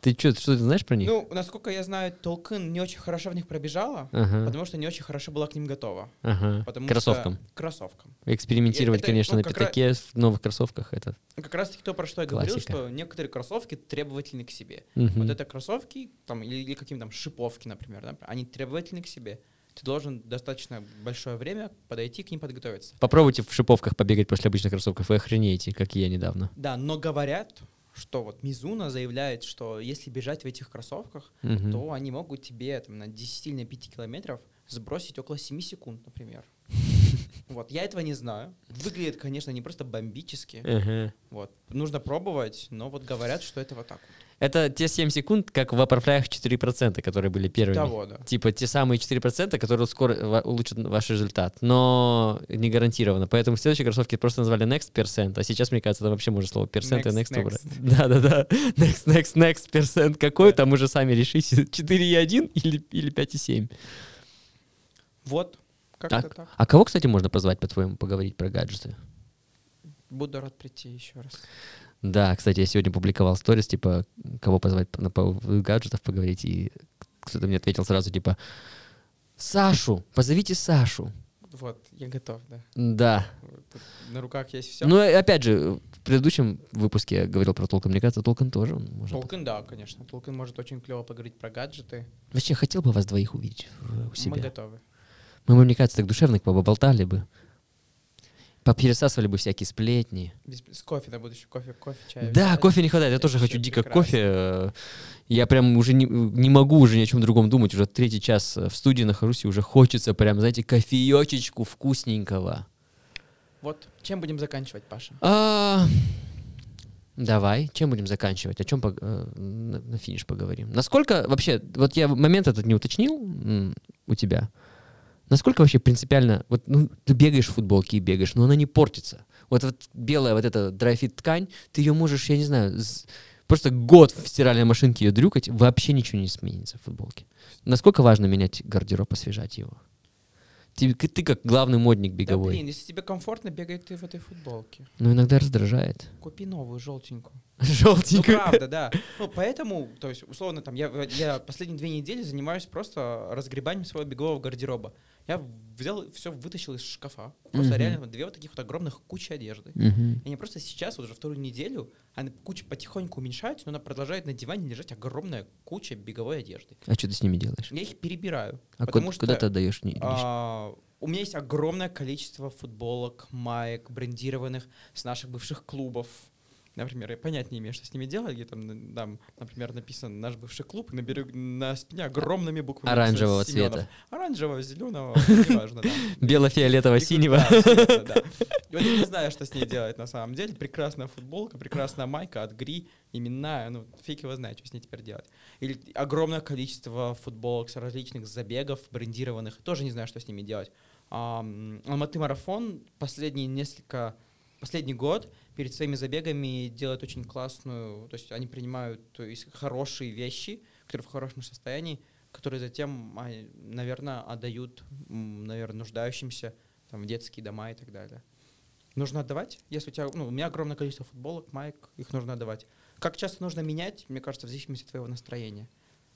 Ты что, что ты знаешь про них? Ну, насколько я знаю, Толкин не очень хорошо в них пробежала, ага, потому что не очень хорошо была к ним готова. ага. Потому Кроссовкам. Что... Кроссовкам. Экспериментировать, это, конечно, ну, на как раз- пятаке в новых кроссовках, это... Как раз таки то, про что я говорил, Классика. что некоторые кроссовки требовательны к себе. Мгм. Вот это кроссовки, там, или, или какие там шиповки, например, да, они требовательны к себе. Ты должен достаточно большое время подойти к ним подготовиться. Попробуйте в шиповках побегать после обычных кроссовков, вы охренеете, как и я недавно. Да, но говорят, что вот Мизуна заявляет, что если бежать в этих кроссовках, Мгм. то они могут тебе там, на 10 или на 5 километров сбросить около 7 секунд, например. Вот, я этого не знаю. Выглядит, конечно, не просто бомбически. Ага. Вот. Нужно пробовать, но вот говорят, что это вот так вот. Это те 7 секунд, как в Vaporfly 4%, которые были первыми. Того, да. Типа те самые 4%, которые скоро улучшат ваш результат, но не гарантированно. Поэтому следующие кроссовки просто назвали Next Percent, а сейчас, мне кажется, это вообще можно слово Percent и Next, Next убрать. next. Да-да-да. Next, Next, Next Percent. Какой Да. там уже сами решите, 4,1 или, или 5,7. Вот, как-то так. А кого, кстати, можно позвать, по-твоему, поговорить про гаджеты? Буду рад прийти еще раз. Да, кстати, я сегодня публиковал сторис, типа, кого позвать на поводу гаджетов поговорить, и кто-то мне ответил сразу, типа, Сашу, позовите Сашу. Вот, я готов, да. Да. Тут на руках есть все. Ну, опять же, в предыдущем выпуске я говорил про Толкан. Мне кажется, Толкан тоже может. Толкин, да, конечно. Толкин может очень клево поговорить про гаджеты. Вообще, хотел бы вас двоих увидеть у себя. Мы готовы. Мы бы, мне кажется, так душевно поболтали бы. Попересасывали бы всякие сплетни. Без- с кофе на будущее. Кофе, кофе, чай. Да, взять. кофе не хватает. Я Это тоже хочу дико прекрасно. кофе. Э, Я прям уже не, не могу уже ни о чем другом думать. Уже третий час э, в студии нахожусь, и уже хочется прям, знаете, кофеечечку вкусненького. Вот, чем будем заканчивать, Паша? А, Давай, чем будем заканчивать? О чем пог- э, на, на финиш поговорим? Насколько вообще, вот я момент этот не уточнил у тебя. Насколько вообще принципиально, вот ну, ты бегаешь в футболке и бегаешь, но она не портится. Вот, вот белая вот эта драйфит ткань, ты ее можешь, я не знаю, просто год в стиральной машинке ее дрюкать, вообще ничего не сменится в футболке. Насколько важно менять гардероб, освежать его? Ты, ты как главный модник Да беговой. блин, если тебе комфортно, бегай ты в этой футболке. Но иногда раздражает. Купи новую, желтенькую. Ну, Желтенько. правда, да. Ну, поэтому, то есть, условно, там, я, я последние две недели занимаюсь просто разгребанием своего бегового гардероба. Я взял, все вытащил из шкафа. Просто Мгм. реально две вот таких вот огромных кучи одежды. Мгм. И они просто сейчас, вот уже вторую неделю, она куча потихоньку уменьшается, но она продолжает на диване лежать огромная куча беговой одежды. А что ты с ними делаешь? Я их перебираю. А потому куда, что, куда ты отдаешь? а, у меня есть огромное количество футболок, маек, брендированных с наших бывших клубов. Например, я понять не имею, что с ними делать, где там, там, например, написано «Наш бывший клуб», на, берегу- на спине огромными буквами. Оранжевого цвета. Оранжевого, зеленого, неважно. И Вот я не знаю, что с ней делать на самом деле. Прекрасная футболка, прекрасная майка от Гри, именная, ну, фиг его знает, что с ней теперь делать. Или огромное количество футболок с различных забегов, брендированных, тоже не знаю, что с ними делать. Алматы марафон последние несколько, последний год перед своими забегами делает очень классную, то есть они принимают то есть, хорошие вещи, которые в хорошем состоянии, которые затем, наверное, отдают, наверное, нуждающимся там, в детские дома и так далее. Нужно отдавать, если у тебя, ну, у меня огромное количество футболок, майк, их нужно отдавать. Как часто нужно менять, мне кажется, в зависимости от твоего настроения.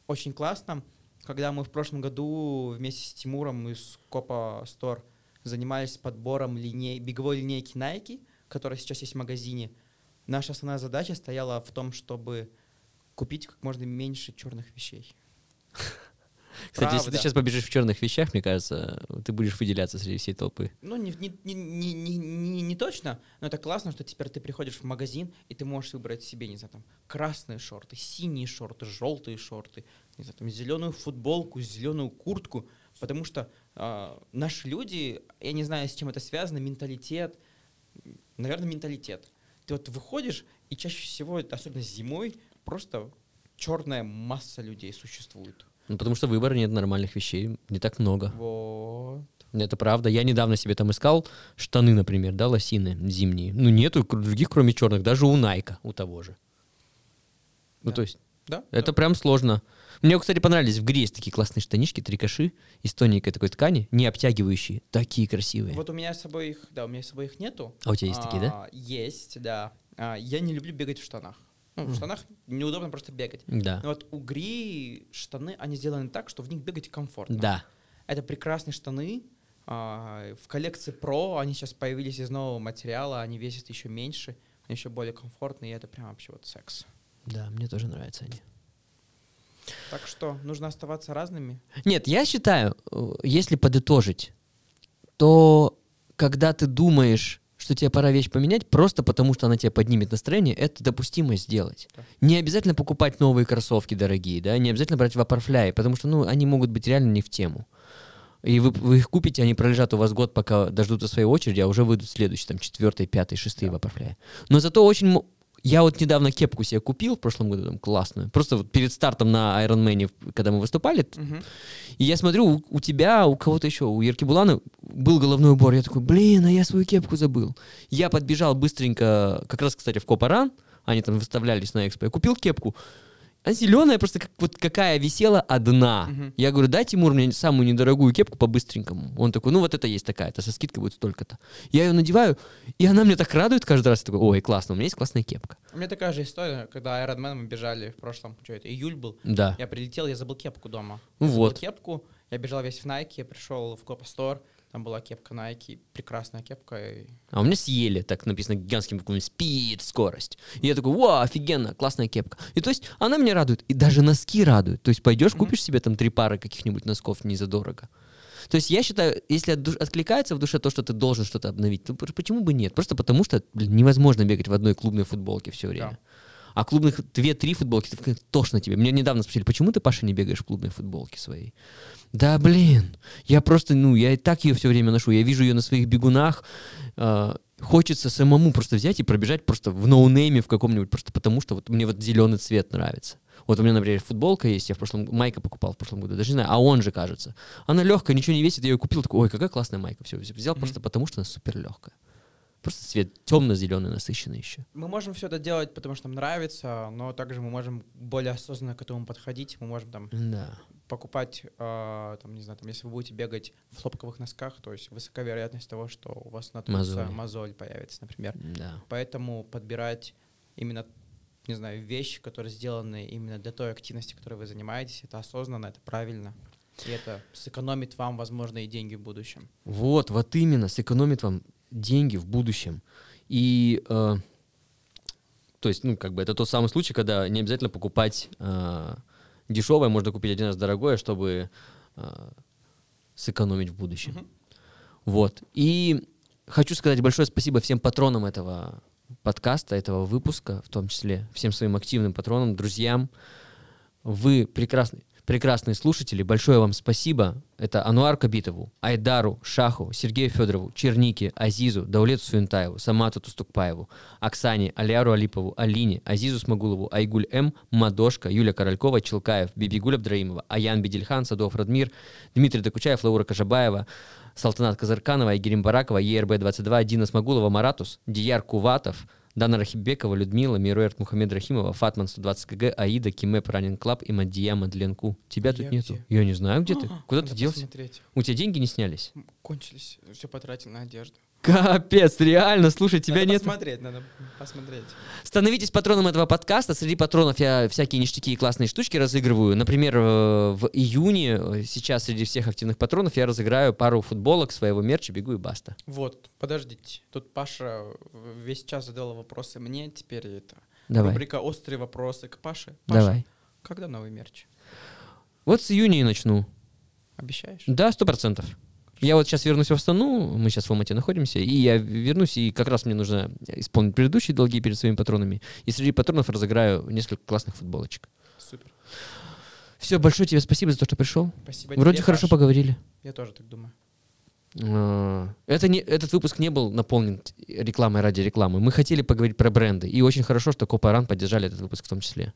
Очень классно, когда мы в прошлом году вместе с Тимуром из Копа Стор занимались подбором линей, беговой линейки Nike, которая сейчас есть в магазине. Наша основная задача стояла в том, чтобы купить как можно меньше черных вещей. Кстати, если ты Правда. сейчас побежишь в черных вещах, мне кажется, ты будешь выделяться среди всей толпы. Ну, не, не, не, не, не, не- точно, но это классно, что теперь ты приходишь в магазин, и ты можешь выбрать себе, не знаю, там, красные шорты, синие шорты, желтые шорты, не знаю, там, зеленую футболку, зеленую куртку, потому что а, наши люди, я не знаю, с чем это связано, менталитет, наверное, менталитет. Ты вот выходишь, и чаще всего, особенно зимой, просто черная масса людей существует. Ну, потому что выбора нет нормальных вещей, не так много. Вот. Это правда. Я недавно себе там искал штаны, например, да, лосины зимние. Ну, нету других, кроме черных, даже у Найка, у того же. Ну, Да. то есть, Да? это прям сложно. Мне, кстати, понравились. В Гре есть такие классные штанишки, трикоши из тоненькой такой ткани, не обтягивающие, такие красивые. Вот у меня с собой их, да, у меня с собой их нету. А у тебя есть такие, да? А, Есть, да. А, я не люблю бегать в штанах. Ну, в штанах неудобно просто бегать. Да. Но вот у Гри штаны, они сделаны так, что в них бегать комфортно. Да. Это прекрасные штаны. А, в коллекции Pro они сейчас появились из нового материала, они весят еще меньше, они еще более комфортные, и это прям вообще вот секс. Да, мне тоже нравятся они. Так что нужно оставаться разными. Нет, я считаю, э, если подытожить, то когда ты думаешь, что тебе пора вещь поменять, просто потому что она тебе поднимет настроение, это допустимо сделать. Да. Не обязательно покупать новые кроссовки дорогие, да, не обязательно брать вапорфляи, потому что, ну, они могут быть реально не в тему. И вы, вы их купите, они пролежат у вас год, пока дождутся своей очереди, а уже выйдут следующие, там, четвертые, пятые, шестые Да. вапорфляи. Но зато очень... Я вот недавно кепку себе купил в прошлом году, там, классную. Просто вот перед стартом на Iron Man, когда мы выступали, Мгм. и я смотрю, у, у тебя, у кого-то еще, у Ерки Булана был головной убор. Я такой, блин, а я свою кепку забыл. Я подбежал быстренько, как раз, кстати, в Копаран, они там выставлялись на экспо. Я купил кепку. А зеленая просто как, вот какая висела одна. Мгм. Я говорю, дай, Тимур, мне самую недорогую кепку по-быстренькому. Он такой, ну вот это есть такая-то, со скидкой будет столько-то. Я ее надеваю, и она мне так радует каждый раз. Я такой, ой, классно, у меня есть классная кепка. У меня такая же история, когда Iron Man мы бежали в прошлом, что это, июль был, Да. Я прилетел, я забыл кепку дома. Ну Я забыл вот. кепку, я бежал весь в Nike, я пришел в Копа Стор, там была кепка Nike, прекрасная кепка. и- А у меня съели, так написано гигантским буквами, спид, скорость. И я такой, вау, офигенно, классная кепка. И то есть она меня радует, и даже носки радуют. То есть пойдешь, Мгм. купишь себе там три пары каких-нибудь носков не задорого. То есть я считаю, если от душ- откликается в душе то, что ты должен что-то обновить, то почему бы нет? Просто потому что блин, невозможно бегать в одной клубной футболке все время. Да. А клубных две-три футболки, ты тошно тебе. Меня недавно спросили, почему ты, Паша, не бегаешь в клубной футболке своей? Да, блин, я просто, ну, я и так ее все время ношу. Я вижу ее на своих бегунах, э, хочется самому просто взять и пробежать просто в ноунейме в каком-нибудь, просто потому что вот мне вот зеленый цвет нравится. Вот у меня, например, футболка есть, я в прошлом майка покупал в прошлом году, даже не знаю, а он же, кажется. Она легкая, ничего не весит, я ее купил, такой, ой, какая классная майка, все, взял Мгм. просто потому, что она супер легкая. Просто цвет темно-зеленый, насыщенный еще. Мы можем все это делать, потому что нам нравится, но также мы можем более осознанно к этому подходить. Мы можем там Да. покупать, э, там, не знаю, там, если вы будете бегать в хлопковых носках, то есть высока вероятность того, что у вас натрутся Мозоль. мозоль появится, например. Да. Поэтому подбирать именно, не знаю, вещи, которые сделаны именно для той активности, которой вы занимаетесь, это осознанно, это правильно. И это сэкономит вам, возможно, и деньги в будущем. Вот, вот именно, сэкономит вам деньги в будущем. И, э, то есть, ну, как бы это тот самый случай, когда не обязательно покупать э, дешевое, можно купить один раз дорогое, чтобы э, сэкономить в будущем. Мгм. Вот. И хочу сказать большое спасибо всем патронам этого подкаста, этого выпуска, в том числе всем своим активным патронам, друзьям. Вы прекрасны, прекрасные слушатели. Большое вам спасибо. Это Ануар Кабитову, Айдару, Шаху, Сергею Федорову, Чернике, Азизу, Даулету Суентаеву, Самату Тустукпаеву, Оксане, Алиару Алипову, Алине, Азизу Смогулову, Айгуль М, Мадошка, Юля Королькова, Челкаев, Бибигуль Абдраимова, Аян Бедельхан, Садов Радмир, Дмитрий Докучаев, Лаура Кожабаева, Салтанат Казарканова, Айгерим Баракова, ЕРБ-22, Дина Смогулова, Маратус, Дияр Куватов, Дана Рахибекова, Людмила, Меруерт Мухаммедрахимова, Фатман 120 КГ, Аида, Киме, Running Club и Мадия Мадленку. Тебя тут Я нету. где? Я не знаю, где ты. Куда ты делся? посмотреть. У тебя деньги не снялись? Кончились, все потратил на одежду. Капец, реально, слушай, тебя надо нет. посмотреть, надо посмотреть. Становитесь патроном этого подкаста. Среди патронов я всякие ништяки и классные штучки разыгрываю. Например, э, в июне, э, сейчас среди всех активных патронов, я разыграю пару футболок своего мерча «Бегу и баста». Вот, подождите. Тут Паша весь час задала вопросы мне, теперь это Давай, рубрика «Острые вопросы» к Паше. Паша, давай. когда новый мерч? Вот с июня и начну. Обещаешь? Да, сто процентов. Я вот сейчас вернусь в Астану, мы сейчас в Алмате находимся, и я вернусь, и как раз мне нужно исполнить предыдущие долги перед своими патронами. И среди патронов разыграю несколько классных футболочек. Супер. Все, большое тебе спасибо за то, что пришел. Спасибо Вроде тебе, хорошо Паш. поговорили. Я тоже так думаю. А, Это не, этот выпуск не был наполнен рекламой ради рекламы. Мы хотели поговорить про бренды. И очень хорошо, что Копаран поддержали этот выпуск в том числе.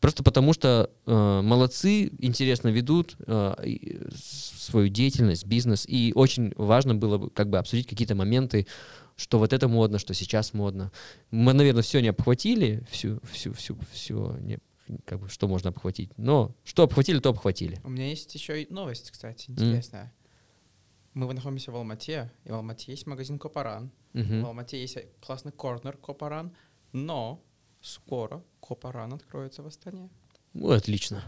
Просто потому что э, молодцы, интересно ведут э, свою деятельность, бизнес. И очень важно было бы как бы обсудить какие-то моменты, что вот это модно, что сейчас модно. Мы, наверное, все не обхватили, всю, всю, всю, всю, не, как бы, что можно обхватить. Но что обхватили, то обхватили. У меня есть еще и новость, кстати, интересная. Мы находимся в Алмате, и в Алмате есть магазин Копаран. Мгм. В Алмате есть классный корнер Копаран, но скоро Копаран откроется в Астане. Ну, отлично.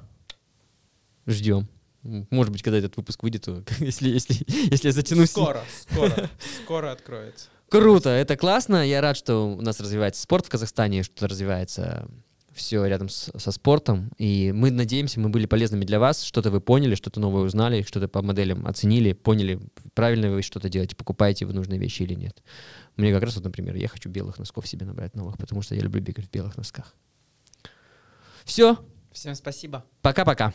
Ждем. Может быть, когда этот выпуск выйдет, то если, если, если я затянусь. Скоро, скоро, скоро откроется. Круто, это классно. Я рад, что у нас развивается спорт в Казахстане, что развивается все рядом с- со спортом. И мы надеемся, мы были полезными для вас. Что-то вы поняли, что-то новое узнали, что-то по моделям оценили, поняли, правильно вы что-то делаете, покупаете вы нужные вещи или нет. Мне как раз вот, например, я хочу белых носков себе набрать новых, потому что я люблю бегать в белых носках. Все, Всем спасибо. пока-пока.